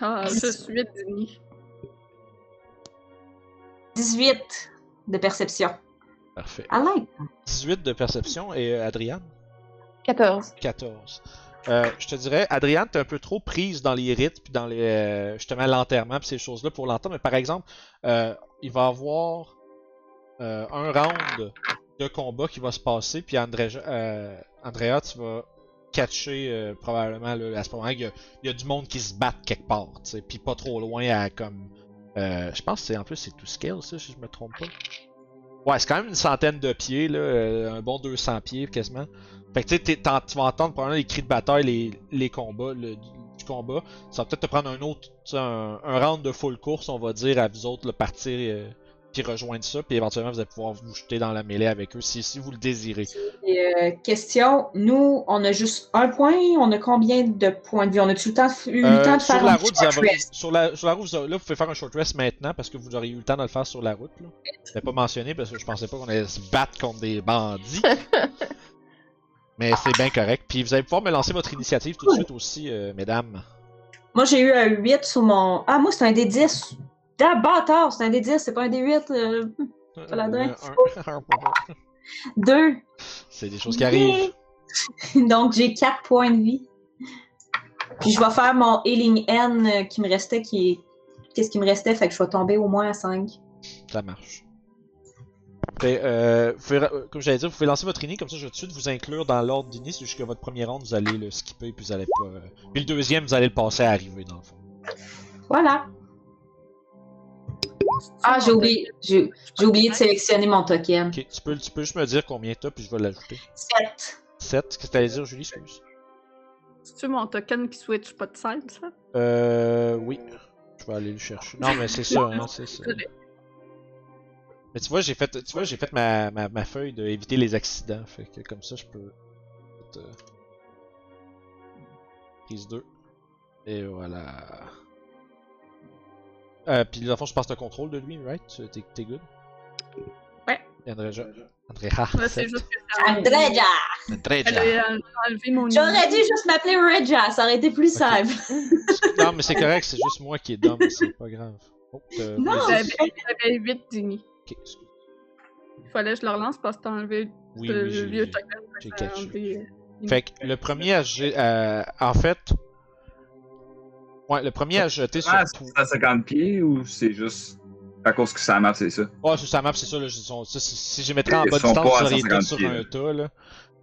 Ah, juste 8 demi. 18. de perception. Parfait. I like. 18 de perception et euh, Adriane? 14. 14. Euh, je te dirais, Adriane, t'es un peu trop prise dans les rites, puis dans les, euh, justement l'enterrement, puis ces choses-là pour l'entendre. Mais par exemple, euh, il va y avoir euh, un round de combat qui va se passer, puis André, euh, Andrea, tu vas catcher euh, probablement là, à ce moment qu'il y, a- du monde qui se bat quelque part, tu sais, puis pas trop loin à comme. euh, je pense que c'est en plus c'est tout scale ça, si je me trompe pas. Ouais, c'est quand même une centaine de pieds, là, euh, un bon 200 pieds quasiment. Fait que tu tu vas entendre probablement les cris de bataille, les, combats, du, combat. Ça va peut-être te prendre un autre, un, un round de full course, on va dire, à vous autres, le partir, euh, puis rejoindre ça, puis éventuellement vous allez pouvoir vous jeter dans la mêlée avec eux si, si vous le désirez. Euh, question, nous, on a juste un point, on a combien de points de vie? On a tout le temps, eu le Euh, temps de sur faire la un route, short avez- rest? sur la, sur la route, vous avez- là, vous pouvez faire un short rest maintenant parce que vous auriez eu le temps de le faire sur la route. Là. Je l'ai pas mentionné parce que je pensais pas qu'on allait se battre contre des bandits. Mais c'est bien correct. Puis vous allez pouvoir me lancer votre initiative tout de suite aussi, euh, mesdames. Moi, j'ai eu un 8 sur mon... Ah, moi, c'est un D10. Ah, bâtard, c'est un D10, c'est pas un D8. euh, Paladin. Euh, un- un- Deux. C'est des choses qui arrivent. Donc, j'ai 4 points de vie. Puis, je vais faire mon Healing N euh, qui me restait, qui est... Qu'est-ce qui me restait? Fait que je vais tomber au moins à 5. Ça marche. Fait, euh, vous pouvez ra- euh, comme j'allais dire, vous pouvez lancer votre ini, comme ça je vais tout de suite vous inclure dans l'ordre d'ini, c'est juste que votre premier round, vous allez le skipper, puis vous allez pas... euh, Puis le deuxième, vous allez le passer à arriver, dans le fond. Voilà. Ah, j'ai oublié. J'ai oublié de sélectionner mon token. Ok, tu peux, tu peux juste me dire combien t'as, puis je vais l'ajouter. 7. 7, qu'est-ce que t'allais dire, Julie, excuse? C'est-tu mon token qui switch pas de scène, ça? Euh, oui. Je vais aller le chercher. Non, mais c'est ça, hein, c'est ça. Mais tu vois, j'ai fait, tu vois, j'ai fait ma, ma, ma feuille de éviter les accidents, fait que comme ça, je peux... euh, Prise 2. Et voilà. Euh, puis dans le fond, je passe le contrôle de lui, right? T'es t'es good? Ouais. C'est juste que ça. Euh, enlevé mon J'aurais dû juste m'appeler Regia, ça aurait été plus simple. Non, mais c'est correct, c'est juste moi qui est dumb, c'est pas grave. Oh, Non. J'avais j'avais 8 dini. Ok, excuse. Il fallait que je le relance parce que t'as enlevé Oui, le oui, j'ai- vieux token. j'ai fait que t'as catché. Fait que le premier euh, en fait, ouais, le premier à jeter sur Ah, tout. c'est à 50 pieds ou c'est juste à cause que ça map, c'est ça? Ouais, sur sa map, c'est ça, là, ils sont- ça, si, je mettrais en bas distance, vous auriez 150 tous sur un tas, là.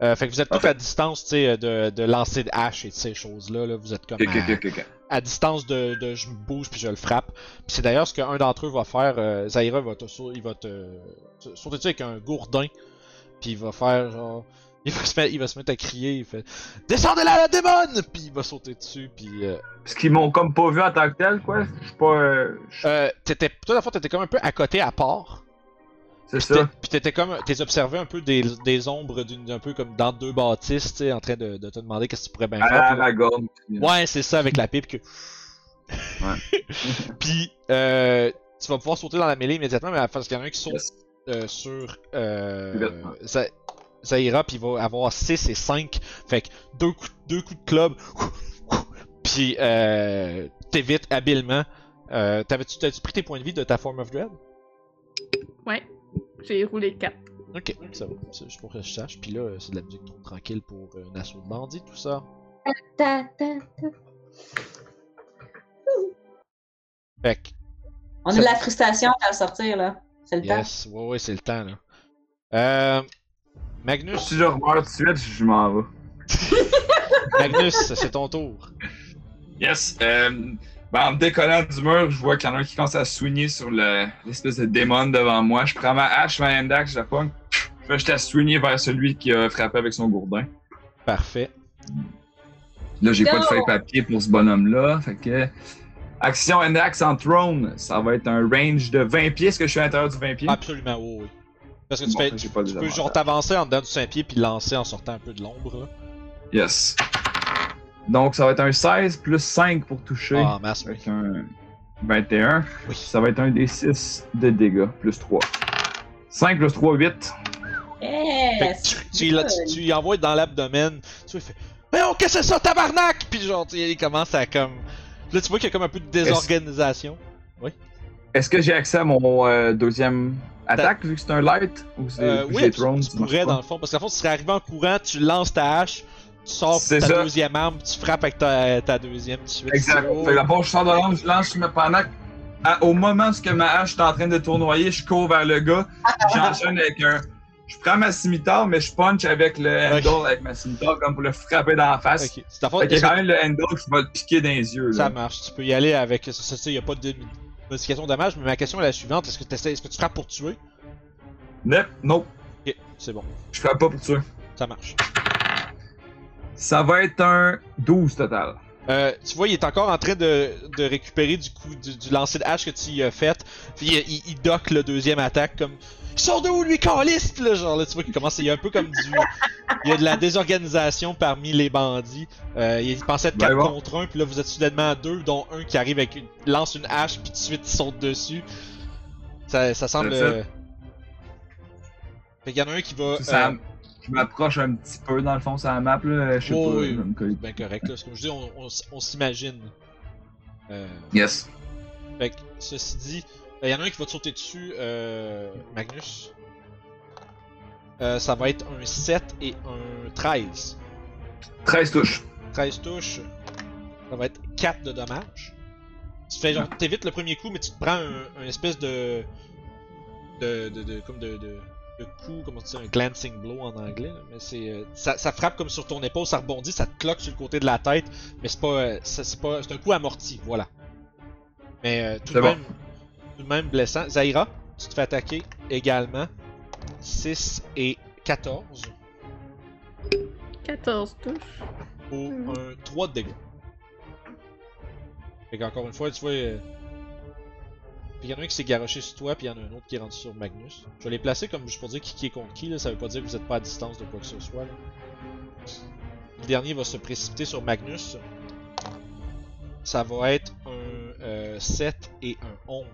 Euh, fait que vous êtes tous Parfait. à distance, tu sais, de, de lancer de hache et de ces choses-là, là. Vous êtes comme à, à distance de, de je me bouge puis je le frappe. Puis c'est d'ailleurs ce qu'un d'entre eux va faire. Euh, Zaira va te, il va te, te sauter dessus avec un gourdin. Puis il va faire genre. Il va, se mettre, il va se mettre à crier. Il fait Descendez là la démon! Puis il va sauter dessus. Puis. Euh, Parce qu'ils m'ont comme pas vu en tant que tel, quoi. Je suis pas. euh, euh, t'étais, toi, la fois, t'étais comme un peu à côté, à part. c'est ça. Puis t'étais comme. T'es observé un peu des, des ombres d'une, un peu comme dans deux bâtisses, tu sais, en train de, de te demander qu'est-ce que tu pourrais bien faire. À Puis- la gorge. Ouais, c'est ça, avec la pipe que. Ouais. Puis, euh, tu vas pouvoir sauter dans la mêlée immédiatement, mais parce qu'il y en a un qui saute Yes. euh, sur euh, Zaira, puis il va avoir 6 et 5. Fait que deux coups, deux coups de club, puis euh, t'évites habilement. Euh, T'avais-tu t'as-tu pris tes points de vie de ta Form of Dread? Ouais. J'ai roulé 4. Ok, ça va, c'est juste pour que je sache. Puis là, euh, c'est de la musique trop tranquille pour euh, un assaut de bandits, tout ça. Ta, ta, ta. Fait que, On a de la frustration à sortir, là. C'est le temps. yes, ouais, ouais, c'est le temps, là. Euh, Magnus, Si je remeurs tout de suite, je m'en vais. Magnus, c'est ton tour. Yes. Euh, ben, en me décollant du mur, je vois qu'il y en a un qui commence à soigner sur le- l'espèce de démon devant moi. Je prends ma hache, ma index, je la pogne. Je vais jeter à soigner vers celui qui a frappé avec son gourdin. Parfait. Là, j'ai pas de feuille papier pour ce bonhomme-là. Fait que. Action index en throne, ça va être un range de 20 pieds. Est-ce que je suis à l'intérieur du 20 pieds? Absolument, oui, oui. Parce que tu, Bon, fais, tu, tu peux genre t'avancer en dedans du 5 pieds puis lancer en sortant un peu de l'ombre. là. Yes. Donc, ça va être un 16 plus 5 pour toucher. Ah, masse, oui. Avec un 21. Oui. Ça va être un des 6 de dégâts, plus 3. 5 plus 3, 8. Fait Yes! que tu, tu, y- tu, tu y envoies dans l'abdomen. Tu vois, il fait Mais oh, qu'est-ce que c'est ça, tabarnak? Puis genre, il commence à comme. Là, tu vois qu'il y a comme un peu de désorganisation. Est-ce que j'ai accès à mon euh, deuxième attaque vu que c'est un light ou c'est Euh, oui, j'ai tu, tu pourrais dans le fond, parce qu'en fond, tu serais arrivé en courant, tu lances ta hache, tu sors ta ça. deuxième arme, tu frappes avec ta, ta deuxième suite. Exact. Fait que d'abord, je sors de l'angle, je lance ma pendant que- à- au moment où ma hache est en train de tournoyer, je cours vers le gars, j'enchaîne avec un. Je prends ma scimitar, mais je punch avec le handle, avec ma scimitar, comme pour le frapper dans la face. Ok, c'est quand même le handle, je vais le piquer dans les yeux. Ça Là. marche, tu peux y aller avec ça, ça, ça, y a pas de modification de dommage, mais ma question est la suivante, est-ce que, est-ce que tu frappes pour tuer? Nope, nope, Ok, c'est bon, je frappe pas pour tuer. ça marche. Ça va être un 12 total. Euh, tu vois, il est encore en train de, de récupérer du coup du, du lancer de hache que tu y as fait. Puis il, il, il dock le deuxième attaque comme. Il sort de où lui? Puis là, genre là, tu vois qu'il commence. Il y a un peu comme du. Il y a de la désorganisation parmi les bandits. Euh, il pensait être Ben 4 bon. contre 1, puis là vous êtes soudainement à deux, dont un qui arrive avec une, lance une hache, puis tout de suite il saute dessus. Ça, ça semble. Euh, Fait qu'il y en a un qui va. Je m'approche un petit peu dans le fond sur la map, là. Je sais Oh, pas. oui. Ben correct, là. Comme je dis, on, on, on s'imagine. Euh, Yes. Fait que, ceci dit, il y en a un qui va te sauter dessus, euh, Magnus. Euh, ça va être un 7 et un 13. 13 touches. 13 touches, ça va être 4 de dommages. Tu fais genre, t'évites le premier coup, mais tu te prends un, un espèce de. de. de. de. comme de. de, de coup, comment tu dis, un glancing blow en anglais, là, mais c'est. euh, ça, ça frappe comme sur ton épaule, ça rebondit, ça te cloque sur le côté de la tête, mais c'est pas. euh, c'est pas. c'est un coup amorti, voilà. Mais euh, tout, de bon. même, tout de même blessant. Zaira, tu te fais attaquer également. 6 et 14 14 touches. pour Mhm. un 3 de dégâts. Fait qu'encore une fois, tu vois. Puis il y en a un qui s'est garoché sur toi, puis il y en a un autre qui est rendu sur Magnus. Je vais les placer comme juste pour dire qui, qui est contre qui, là. ça veut pas dire que vous êtes pas à distance de quoi que ce soit. Là. Le dernier va se précipiter sur Magnus. Ça va être un euh, 7 et un 11.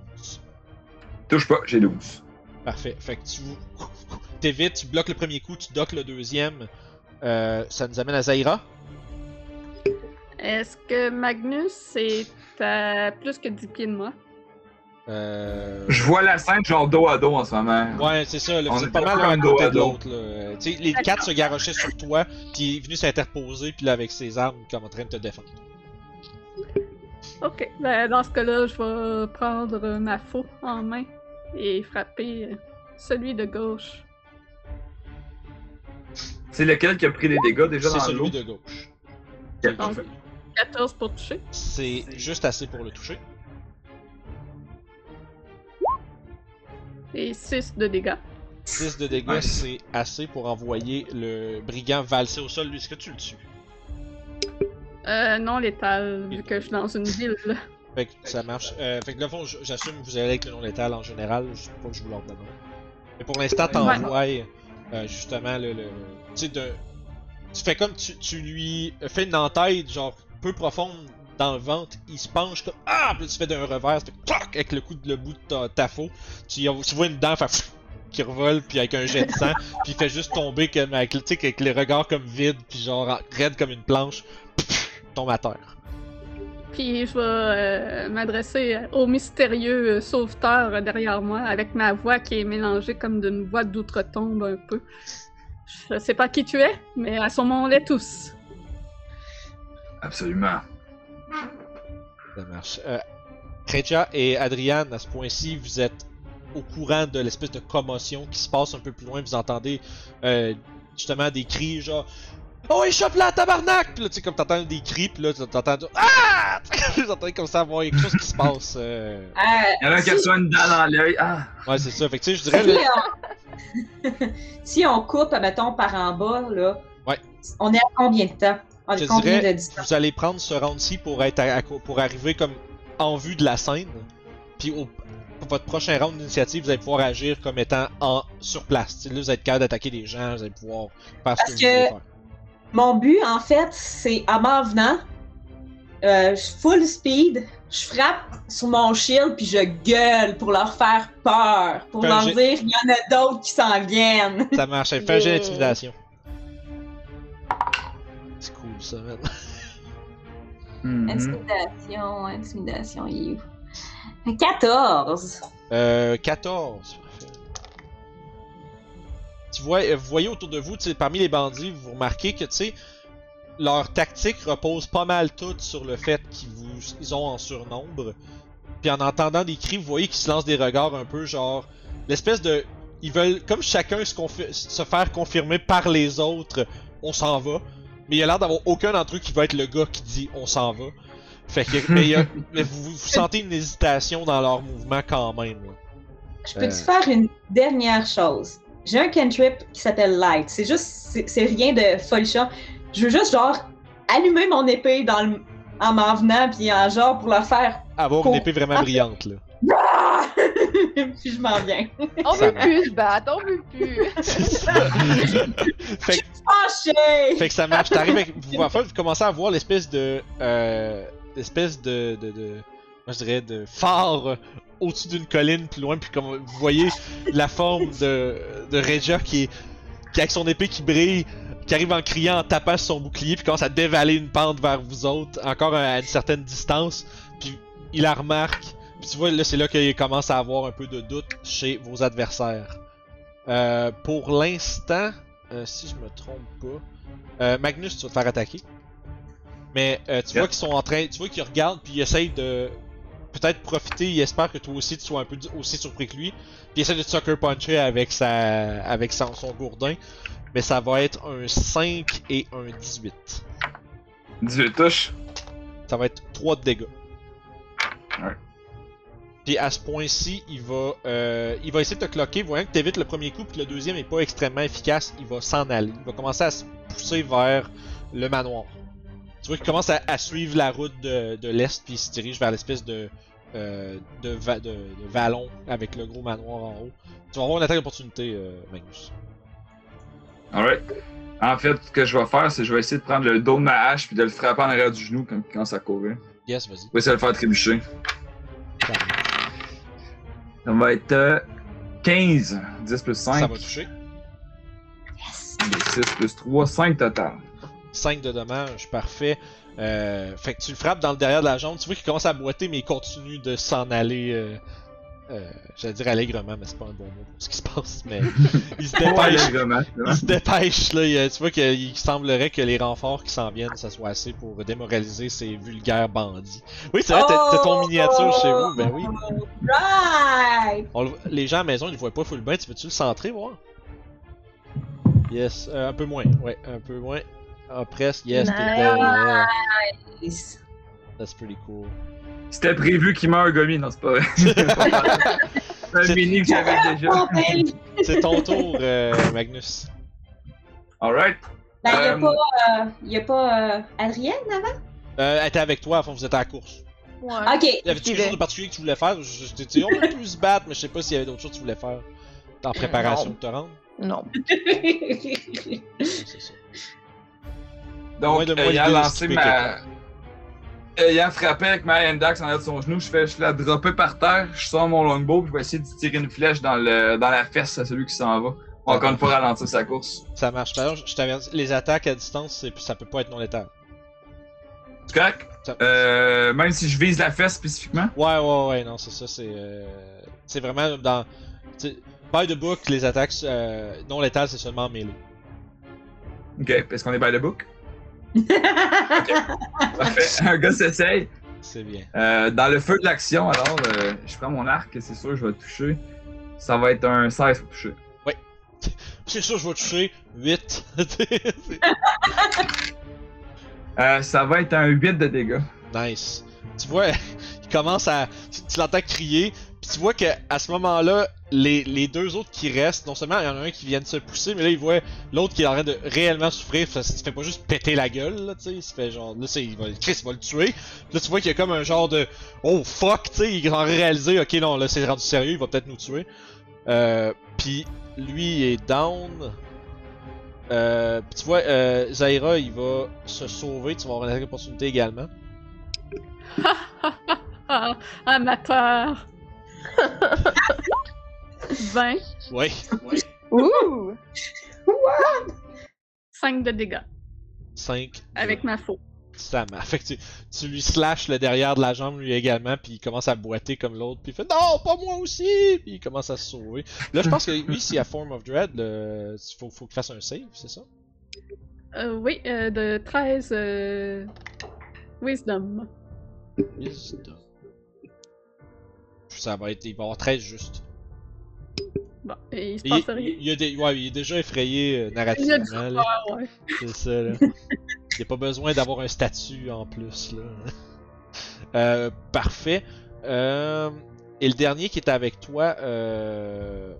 Touche pas, j'ai 12. Parfait. Fait que tu t'évites, tu bloques le premier coup, tu docks le deuxième. Euh, ça nous amène à Zaira. Est-ce que Magnus est à plus que 10 pieds de moi? Euh... Je vois la scène genre dos à dos en ce moment. Ouais, c'est ça, là, On vous êtes est pas mal dos côté à de dos. l'autre. là. Tu sais, les quatre se garochaient sur toi, puis il est venu s'interposer, puis là, avec ses armes, comme en train de te défendre. Ok, ben dans ce cas-là, je vais prendre ma faux en main et frapper celui de gauche. C'est lequel qui a pris des dégâts déjà C'est dans l'eau? celui de gauche. Ok, parfait. 14 pour toucher. C'est juste assez pour le toucher. Et 6 de dégâts. 6 de dégâts, c'est assez pour envoyer le brigand valser au sol. Lui, est-ce que tu le tues? Euh, non létal, vu que je suis dans une ville. là. Fait que ça marche. Euh, fait que là, fond, j'assume que vous allez avec le non létal en général. Je sais pas que je vous l'ordonne. Mais pour l'instant, t'envoies euh, justement le. le tu sais, de. Tu fais comme tu, tu lui fais une entaille, genre peu profonde dans le ventre. Il se penche comme. Ah! Puis là, tu fais d'un revers, tu fais clac avec le coup de le bout de ta, ta faux. Tu, vois une dent faire qui revole, puis avec un jet de sang. puis il fait juste tomber comme avec, avec les regards comme vides, puis genre en- raide comme une planche. tombe à terre. Puis je vais euh, m'adresser au mystérieux euh, sauveteur derrière moi avec ma voix qui est mélangée comme d'une voix d'outre-tombe un peu. Je sais pas qui tu es, mais assommons les tous. Absolument. Ça marche. Euh, Kretia et Adrian, à ce point-ci, vous êtes au courant de l'espèce de commotion qui se passe un peu plus loin. Vous entendez euh, justement des cris genre Oh, échappe là, tabarnak! Puis là, tu sais, comme t'entends des cris, puis là, t'entends Ah! Vous entendez comme ça avoir quelque chose qui se passe. euh. Euh, Il y en a un qui si- reçoit une dalle dans l'œil. Ah! Ouais, c'est ça. Fait que tu sais, je dirais. si, là, on... si on coupe, mettons, par en bas, là, Ouais. on est à combien de temps? On Je dirais, de vous allez prendre ce round-ci pour être à- à- pour arriver comme en vue de la scène. Puis au pour votre prochain round d'initiative, vous allez pouvoir agir comme étant en sur place. Tu sais, là, vous êtes capable d'attaquer des gens, vous allez pouvoir faire ce Parce que, vous que- voulez faire. Mon but, en fait, c'est en m'en venant, euh, full speed, je frappe sur mon shield puis je gueule pour leur faire peur, pour Fais leur dire qu'il y en a d'autres qui s'en viennent. Ça marche. Fais Yeah. C'est cool ça, man. Mhm. Intimidation, intimidation, il est où? 14. Euh, 14. Parfait. Tu vois, euh, vous voyez autour de vous, parmi les bandits, vous remarquez que, tu sais, leur tactique repose pas mal toute sur le fait qu'ils vous, ils ont en surnombre. Puis en entendant des cris, vous voyez qu'ils se lancent des regards un peu genre, l'espèce de, ils veulent comme chacun se, confi- se faire confirmer par les autres, on s'en va. Mais il y a l'air d'avoir aucun d'entre eux qui va être le gars qui dit on s'en va. Fait que, mais, il y a- mais vous, vous sentez une hésitation dans leur mouvement quand même. là. Je peux-tu Euh. faire une dernière chose? J'ai un cantrip qui s'appelle Light. C'est juste, c'est rien de folichon. Je veux juste, genre, allumer mon épée dans le- en m'en venant, puis en genre, pour leur faire. Avoir une épée vraiment brillante là. Puis je m'en viens. On veut plus se battre, on veut plus. C'est ça. fait, que- Fâché! fait que ça marche. T'arrives avec. Vous, en fait, vous commencez à voir l'espèce de. Euh, l'espèce de, de, de. Moi je dirais de phare au-dessus d'une colline plus loin. Puis comme vous voyez la forme de, de Regia qui est. qui avec son épée qui brille. Qui arrive en criant, en tapant sur son bouclier. Puis commence à dévaler une pente vers vous autres. Encore à une certaine distance. Puis il la remarque. Puis tu vois, là, c'est là qu'il commence à avoir un peu de doute chez vos adversaires. Euh, pour l'instant, euh, si je me trompe pas, euh, Magnus, tu vas te faire attaquer. Mais tu vois qu'ils sont en train, tu vois qu'ils regardent puis ils essayent de peut-être profiter. Ils espèrent que toi aussi tu sois un peu aussi surpris que lui. Puis ils essaient de te sucker puncher avec sa, avec son, son gourdin. Mais ça va être un 5 et un 18. 18 touches. Ça va être 3 de dégâts. Ouais. Puis à ce point-ci, il va euh, il va essayer de te cloquer, voyant que t'évites le premier coup, puis que le deuxième est pas extrêmement efficace, il va s'en aller. Il va commencer à se pousser vers le manoir. Tu vois qu'il commence à, à suivre la route de, de l'est, puis il se dirige vers l'espèce de, euh, de, va- de, de vallon avec le gros manoir en haut. Tu vas avoir une attaque d'opportunité, euh, Magnus. Alright. En fait, ce que je vais faire, c'est que je vais essayer de prendre le dos de ma hache puis de le frapper en arrière du genou quand, quand ça courait. Yes, vas-y. Je vais essayer de le faire trébucher. Ça va être euh, 15. 10 plus 5. Ça va toucher. 6 plus 3, 5 total. 5 de dommages, parfait. Euh, fait que tu le frappes dans le derrière de la jambe, tu vois qu'il commence à boiter, mais il continue de s'en aller. Euh, euh, J'allais dire allègrement, mais c'est pas un bon mot pour ce qui se passe. Mais il se dépêche. Il se dépêche, là. il- Tu vois qu'il semblerait que les renforts qui s'en viennent, ça soit assez pour démoraliser ces vulgaires bandits. Oui, c'est vrai, t'as t'as ton miniature chez vous, ben oui. Right! On le- les gens à la maison, ils le voient pas full bien. Tu veux-tu le centrer, voir? Yes, euh, un peu moins. Ouais, un peu moins. Ah, presque. Yes, t'es Nice. dedans, yeah. Nice. That's pretty cool. C'était prévu qu'il meure, Gomi. Non, c'est pas vrai. C'est un mini que j'avais déjà. C'est ton tour, euh, Magnus. Alright. ben, y a Euh, pas, euh, y a pas euh, Adrienne avant? Euh, elle était avec toi, fond, vous êtes à la course. Ouais. Ok. Y avait-tu quelque vais. chose de particulier que tu voulais faire? Je, je t'ai dit, on peut plus se battre, mais je sais pas s'il y avait d'autres choses que tu voulais faire en préparation non. de te rendre. Non. C'est ça. Donc, ayant de lancé ma. Ayant frappé avec ma index en arrière de son genou, je fais je la dropper par terre, je sors mon longbow, puis je vais essayer de tirer une flèche dans, le, dans la fesse à celui qui s'en va. Encore une fois, ralentir sa course. Ça marche. Exemple, je t'avertis, les attaques à distance, ça peut pas être non létal. C'est correct? Ça- Euh, même si je vise la fesse spécifiquement? Ouais, ouais, ouais, non, c'est ça, c'est. Euh... C'est vraiment dans. t'sais, By the book, les attaques euh, non létales, c'est seulement mêlée. Ok, parce qu'on est by the book? Parfait. Un gars s'essaye. C'est bien. Euh, dans le feu de l'action, alors, euh, je prends mon arc, c'est sûr, je vais toucher. Ça va être un 16 pour toucher. C'est sûr, je vais toucher 8. Euh, ça va être un 8 de dégâts. nice. Tu vois, il commence à. Tu, tu l'entends crier, tu vois que à ce moment-là, les, les deux autres qui restent, non seulement il y en a un qui vient de se pousser, mais là il voit l'autre qui est en train de réellement souffrir, ça se fait pas juste péter la gueule, là, tu sais, il se fait genre. Là, il va, Chris, va le tuer. Là, tu vois qu'il y a comme un genre de. Oh fuck, tu sais, il de réaliser, ok, non, là c'est rendu sérieux, il va peut-être nous tuer. Euh, puis lui il est down. Euh, puis tu vois, euh, Zaira, il va se sauver, tu vas avoir une attaque d'opportunité également. Ah, amateur. 20, Ouais. Ouh! 5 de dégâts 5. avec ma faux. Ça marche. Fait que tu, tu lui slashes le derrière de la jambe lui également, puis il commence à boiter comme l'autre, puis il fait non, pas moi aussi, puis il commence à se sauver. Là, je pense que lui, s'il a Form of Dread, le... faut, faut qu'il fasse un save, c'est ça? Euh, oui, euh, de 13 euh, Wisdom. Wisdom. Ça va être, il va avoir 13 juste. Bon, et il se passe il, rien. il, a des- ouais, il est déjà effrayé euh, Il a narrativement. du là. peur, ouais. C'est ça, là. Il n'y a pas besoin d'avoir un statut en plus, là. Euh, parfait. Euh, et le dernier qui était avec toi, euh...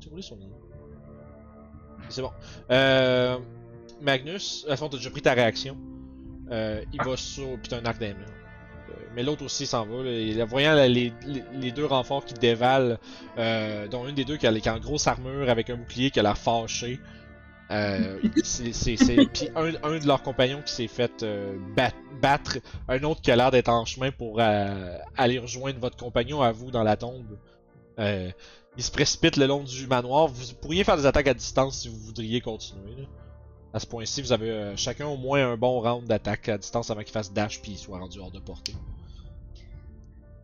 J'ai oublié son nom. C'est bon. Euh... Magnus, à fond, t'as déjà pris ta réaction. Euh, il va sur... Puis t'as un arc d'aimant. Mais l'autre aussi s'en va. Là. Et voyant les, deux renforts qui dévalent, euh, dont une des deux qui a, qui a une grosse armure avec un bouclier qui a l'air fâché. Euh, c'est. Puis un, un de leurs compagnons qui s'est fait euh, bat- battre, un autre qui a l'air d'être en chemin pour euh, aller rejoindre votre compagnon à vous dans la tombe. Il se précipite le long du manoir. Vous pourriez faire des attaques à distance si vous voudriez continuer. là. À ce point-ci, vous avez chacun au moins un bon round d'attaque à distance avant qu'il fasse dash puis il soit rendu hors de portée.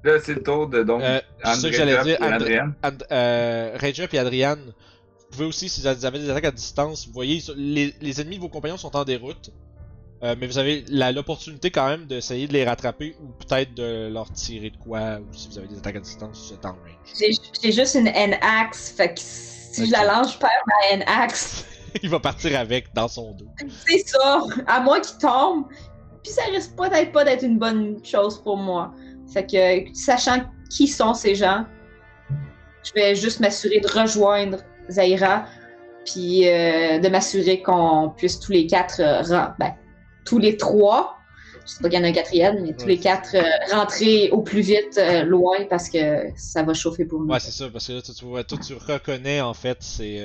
Là, c'est le tour de donc Euh, c'est ça que j'allais dire. euh, Ranger et Adrian, vous pouvez aussi, si vous avez des attaques à distance, vous voyez, les, les ennemis de vos compagnons sont en déroute. Euh, mais vous avez la- l'opportunité quand même d'essayer de les rattraper ou peut-être de leur tirer de quoi, ou si vous avez des attaques à distance, vous êtes en range. J'ai juste une N-Axe, fait que si je la lance, je perds ma N-Axe. Il va partir avec dans son dos. C'est ça, à moins qu'il tombe. Puis ça risque peut-être pas d'être une bonne chose pour moi. Fait que, sachant qui sont ces gens, je vais juste m'assurer de rejoindre Zaira, puis euh, de m'assurer qu'on puisse tous les quatre, euh, ben, tous les trois, je sais pas qu'il y en a un quatrième, mais tous Ouais. les quatre euh, rentrer au plus vite loin parce que ça va chauffer pour nous. Ouais, c'est ça, parce que là, tu, tu vois, toi, tu reconnais en fait ces,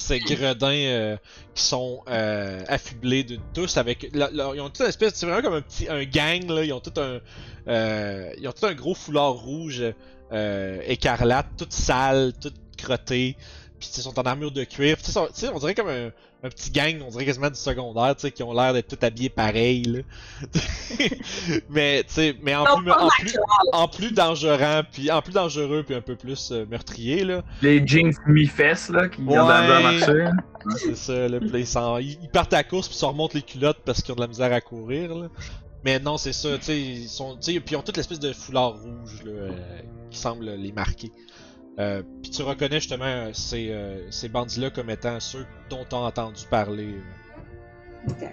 ces gredins euh, qui sont euh, affublés de tous avec. la- la- ils ont toute une espèce. C'est vraiment comme un petit un gang, là. Ils ont tout un. euh, ils ont tout un gros foulard rouge écarlate, tout sale, tout crotté. Puis ils sont en armure de cuir. Puis, sont- on dirait comme un, un petit gang, on dirait quasiment du secondaire, tu sais, qui ont l'air d'être tout habillés pareil, là. mais, tu sais, mais en plus, en plus, en plus dangereux, puis en plus dangereux, puis un peu plus euh, meurtrier, là. Les jeans mi-fesses, là, qui la à marcher. hein. C'est ça, là. Puis là, ils, s'en- ils- ils partent à la course, puis ils se remontent les culottes parce qu'ils ont de la misère à courir, là. Mais non, c'est ça, tu sais, ils sont, tu sais, puis ils ont toute l'espèce de foulard rouge, là, euh, qui semble les marquer. Euh, puis tu reconnais justement euh, ces, euh, ces bandits-là comme étant ceux dont t'as entendu parler. Ok.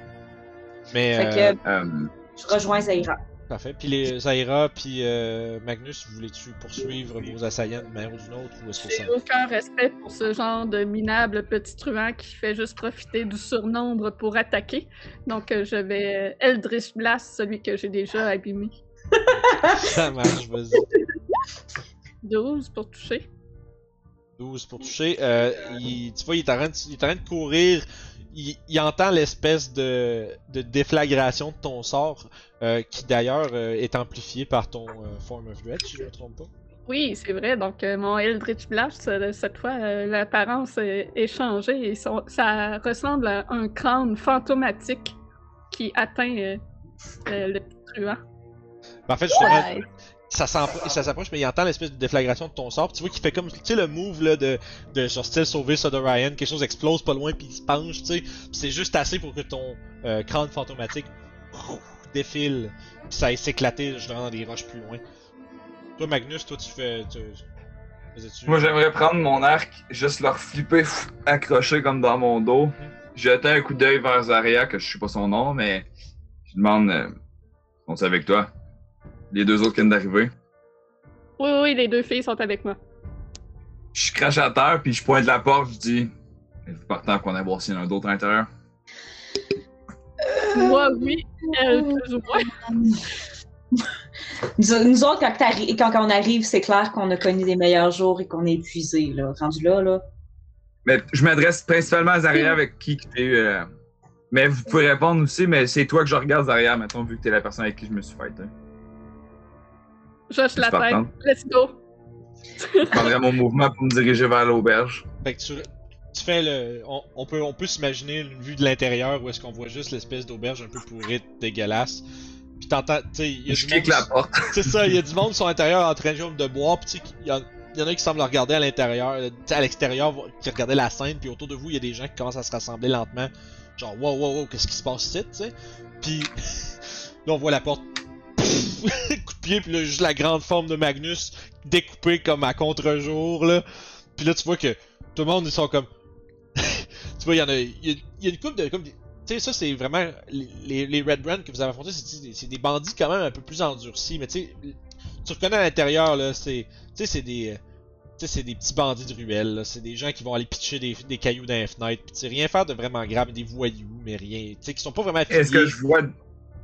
Mais, Fait euh, que Euh, je rejoins Zaira. parfait. Puis les Zaira, puis euh, Magnus, voulez-tu poursuivre vos assaillants d'une manière ou d'une autre, ou est-ce que ça... J'ai aucun respect pour ce genre de minable petit truand qui fait juste profiter du surnombre pour attaquer. Donc je vais Eldritch Blast, celui que j'ai déjà abîmé. ça marche, vas-y. 12 pour toucher. 12 pour toucher. Euh, il- tu vois, il est, en train de, il est en train de courir. Il, il entend l'espèce de, de déflagration de ton sort, euh, qui d'ailleurs euh, est amplifié par ton Form of Dread, si je ne me trompe pas. Oui, c'est vrai. Donc, euh, mon Eldritch Blast, cette fois, l'apparence est, changée et son- ça ressemble à un crâne fantomatique qui atteint le petit truand. Ben, en fait, justement, Ouais. Ça s'appro- ça s'approche, mais il entend l'espèce de déflagration de ton sort. Puis tu vois qu'il fait comme, tu sais, le move là, de, de genre style sauver ça de Ryan. Quelque chose explose pas loin, puis il se penche, tu sais. C'est juste assez pour que ton euh, crâne fantomatique défile. Puis ça aille s'éclater justement dans des roches plus loin. Toi, Magnus, toi, tu fais. Tu... Moi, j'aimerais prendre mon arc, juste leur flipper, pff, accroché comme dans mon dos. Jeter un coup d'œil vers Zaria, que je sais pas son nom, mais je demande euh, sont avec toi? Les deux autres qui viennent d'arriver. Oui, oui, les deux filles sont avec moi. Je crache à terre, puis je pointe la porte, je dis Êtes-vous partant qu'on aille voir s'il y en a d'autres à l'intérieur? Moi, oui. Elle, plus ou moins. Nous, nous autres, quand, quand on arrive, c'est clair qu'on a connu des meilleurs jours et qu'on est épuisé, là. Rendu là, là. Mais je m'adresse principalement à Zaria avec qui que t'es. euh, Mais vous pouvez répondre aussi, mais c'est toi que je regarde Zaria, maintenant, vu que t'es la personne avec qui je me suis fait. hein. Je hoche la tête. Let's go. Je prendrais mon mouvement pour me diriger vers l'auberge. Fait que tu, tu fais le. On, on peut, on peut s'imaginer une vue de l'intérieur où est-ce qu'on voit juste l'espèce d'auberge un peu pourrite, dégueulasse. Puis t'entends, tu sais, il y a Je du monde. kick la porte. C'est ça, il y a du monde sur l'intérieur en train de, de boire, sais, il y, en- il y en a qui semblent regarder à l'intérieur, euh, tu sais, à l'extérieur, qui regardaient la scène, puis autour de vous, il y a des gens qui commencent à se rassembler lentement. Genre, wow, wow, wow, qu'est-ce qui se passe ici, tu sais? Puis là, on voit la porte. coup pied, puis là, juste la grande forme de Magnus découpée comme à contre-jour, là. Puis là, tu vois que tout le monde, ils sont comme. tu vois, il y en a. Il y a une couple de. Comme des- tu sais, ça, c'est vraiment. Les, Red Brand que vous avez affrontés, c'est des, bandits quand même un peu plus endurcis. Mais tu sais, tu reconnais à l'intérieur, là, c'est. Tu sais, c'est des. euh, Tu sais, c'est des petits bandits de ruelle. C'est des gens qui vont aller pitcher des, des cailloux dans les fenêtres. Sais, rien faire de vraiment grave, des voyous, mais rien. Tu sais, qui sont pas vraiment affiliés. Est-ce que je vois.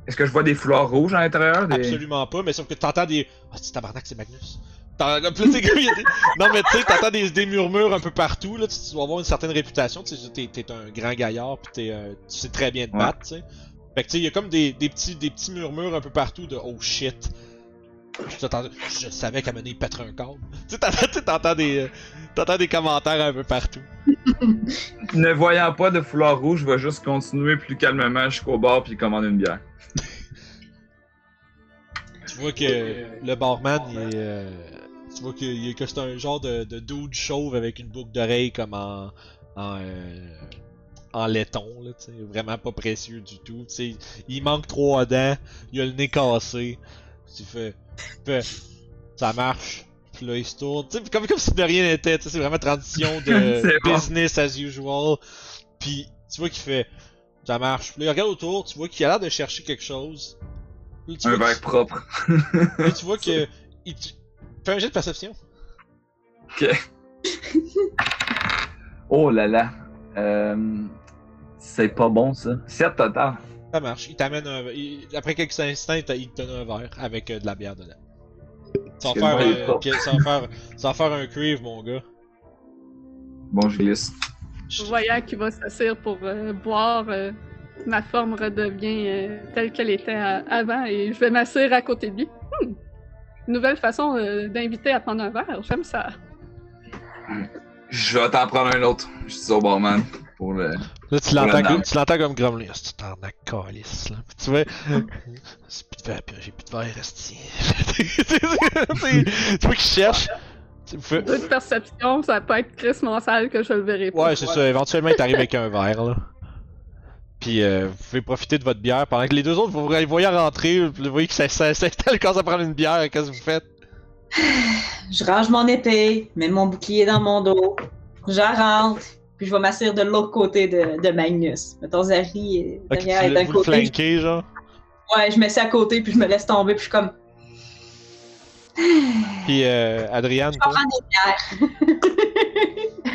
Est-ce que je vois des foulards rouges à l'intérieur? Des... Absolument pas, mais sauf que t'entends des. Ah, c'est tabarnak, c'est Magnus. Là, des- Non, mais tu sais, t'entends des, des murmures un peu partout, là. Tu, tu dois avoir une certaine réputation, tu sais, t'es, t'es un grand gaillard, pis t'es, euh, tu sais très bien te Ouais. battre, tu sais. Fait que tu sais, il y a comme des, des, petits, des petits murmures un peu partout de oh shit. Je, savais qu'à mener il pèterait un câble. Tu sais, t'entends, des, euh, t'entends des commentaires un peu partout. Ne voyant pas de foulard rouge, je vais juste continuer plus calmement jusqu'au bar puis commander une bière. Tu vois que le barman, il est, euh, tu vois que, c'est un genre de, de dude chauve avec une boucle d'oreille comme en, en, euh, en laiton, là, tu sais, vraiment pas précieux du tout. Tu sais, il manque trois dents, il a le nez cassé. Tu fais, ça marche. Puis là, il se tourne, tu sais, comme, comme si de rien n'était, c'est vraiment transition de business as usual. Puis tu vois qu'il fait, ça marche. Puis là, il regarde autour, tu vois qu'il a l'air de chercher quelque chose. Puis là, tu Un verre propre. Là, tu vois que. Il Fais un jet de perception. Oh là là. Euh, c'est pas bon ça. 7 total. Ça marche. Il t'amène un. il- Après quelques instants, il, te donne un verre avec euh, de la bière dedans. Ça va, Parce que faire, euh, va faire, un crave, mon gars. Bon, je glisse. Voyant qu'il va s'asseoir pour euh, boire, euh, ma forme redevient euh, telle qu'elle était à- avant et je vais m'asseoir à côté de lui. Hmm. Nouvelle façon euh, d'inviter à prendre un verre, j'aime ça. Je vais t'en prendre un autre. Je dis au barman pour le. Là, tu l'entends, comme- tu l'entends comme grommeler. Ah, C'est un calice, là. Puis tu vois. C'est plus de verre, puis j'ai plus de verre, esti. tu vois qu'il cherche. Fais- Deux de perception, ça peut être Chris Monsal que je le verrai pas. Ouais, c'est ça. Éventuellement, il t'arrive avec un verre, là. Puis, euh, vous pouvez profiter de votre bière pendant que les deux autres, vous vous voyez rentrer, vous voyez que ça s'installe quand ça prend une bière. Qu'est-ce que vous faites? Je range mon épée, mets mon bouclier dans mon dos, j'en rentre, puis je vais m'asseoir de l'autre côté de, de Magnus. Mettons, Zari est derrière d'un côté. flanquez, genre? Ouais, je me mets à côté, puis je me laisse tomber, puis je suis comme, Puis, euh, Adriane, je vais prendre des bières.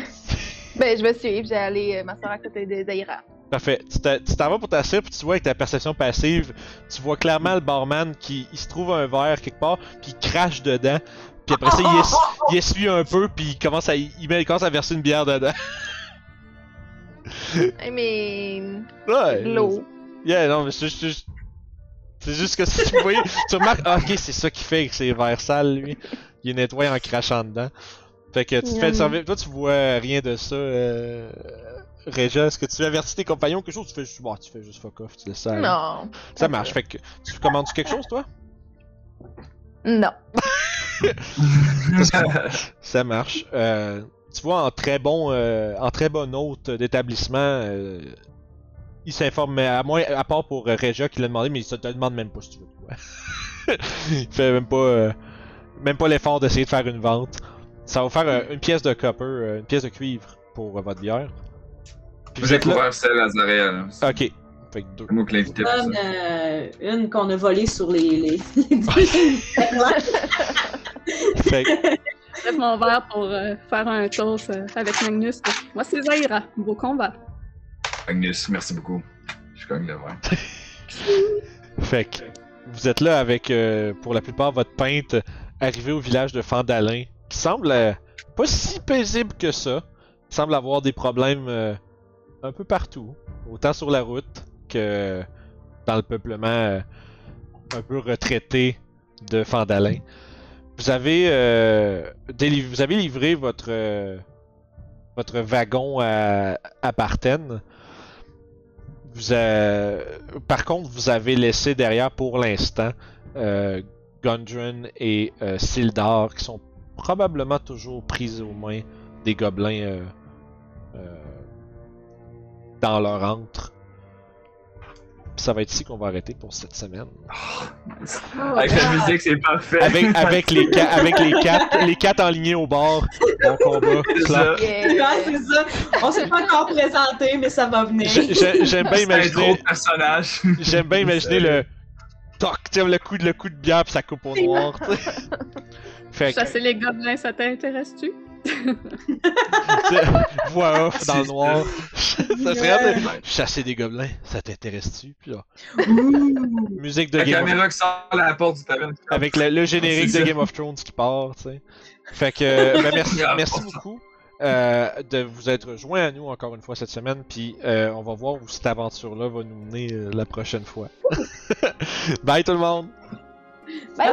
Ben, je vais suivre, j'ai allé euh, m'asseoir à côté de Zaira. Parfait. Tu t'en vas pour t'asseoir, puis tu vois avec ta perception passive, tu vois clairement le barman qui il se trouve un verre quelque part, puis il crache dedans. Puis après ça, il, es- il essuie un peu, puis il commence à, il, met- il commence à verser une bière dedans. Hey, mais. Ouais. l'eau. Yeah, non, mais c'est juste. C'est juste que si tu voyais, tu remarques, ah, ok, c'est ça qu'il fait avec ses verres sales, lui. Il nettoie en crachant dedans. Fait que tu te fais servir. Toi, tu vois rien de ça, euh. Réja, est-ce que tu avertis tes compagnons quelque chose? Tu fais juste, bon, tu fais juste fuck off, tu laisses ça. Non. Ça marche. Fait que tu commandes quelque chose, toi? Non. Ça marche. Euh, tu vois, en très bon, euh, en très bon hôte d'établissement, euh, il s'informe, mais à moins, à part pour euh, Regia qui l'a demandé, mais il se te demande même pas si tu veux. Ouais. il fait même pas, euh, même pas l'effort d'essayer de faire une vente. Ça va vous faire euh, une pièce de copper, euh, une pièce de cuivre pour euh, votre bière. Puis vous J'ai couvert celle à Zaria. Ok. Fait que deux. moi Comme ça. euh, une qu'on a volée sur les. les... Fait que, Je lève mon verre pour euh, faire un toast euh, avec Magnus. Moi, c'est Zaira. Beau combat. Magnus, merci beaucoup. Je cogne le verre. Fait que vous êtes là avec, euh, pour la plupart, votre peintre arrivé au village de Fandalin, qui semble euh, pas si paisible que ça. Il semble avoir des problèmes euh, un peu partout, autant sur la route que dans le peuplement euh, un peu retraité de Fandalin. Vous avez, euh, vous avez livré votre, euh, votre wagon à, à a- Par contre, vous avez laissé derrière pour l'instant euh, Gundren et euh, Sildar qui sont probablement toujours pris aux mains des gobelins euh, euh, dans leur antre. Ça va être ici qu'on va arrêter pour cette semaine. Avec la musique, c'est parfait. Avec, avec, les, ca- avec les quatre les quatre enlignés au bord, mon combat. Clap. ça. Ouais, c'est ça. On s'est pas encore présenté, mais ça va venir. J'ai- j'ai- J'aime bien imaginer, personnage. j'aime bien imaginer le toc, le coup de le coup de bière puis ça coupe au noir. Fait que Chasser les gobelins, ça t'intéresse-tu? Voix off dans le noir. ça serait Yeah. de chasser des gobelins. Ça t'intéresse-tu Puis musique de La Game of caméra qui sort à la porte du taverne. avec le, le générique de ça. Game of Thrones qui part, tu sais. Fait que, ben, merci, Ah, merci beaucoup euh, de vous être joints à nous encore une fois cette semaine, puis euh, on va voir où cette aventure-là va nous mener euh, la prochaine fois. Bye tout le monde! Bye!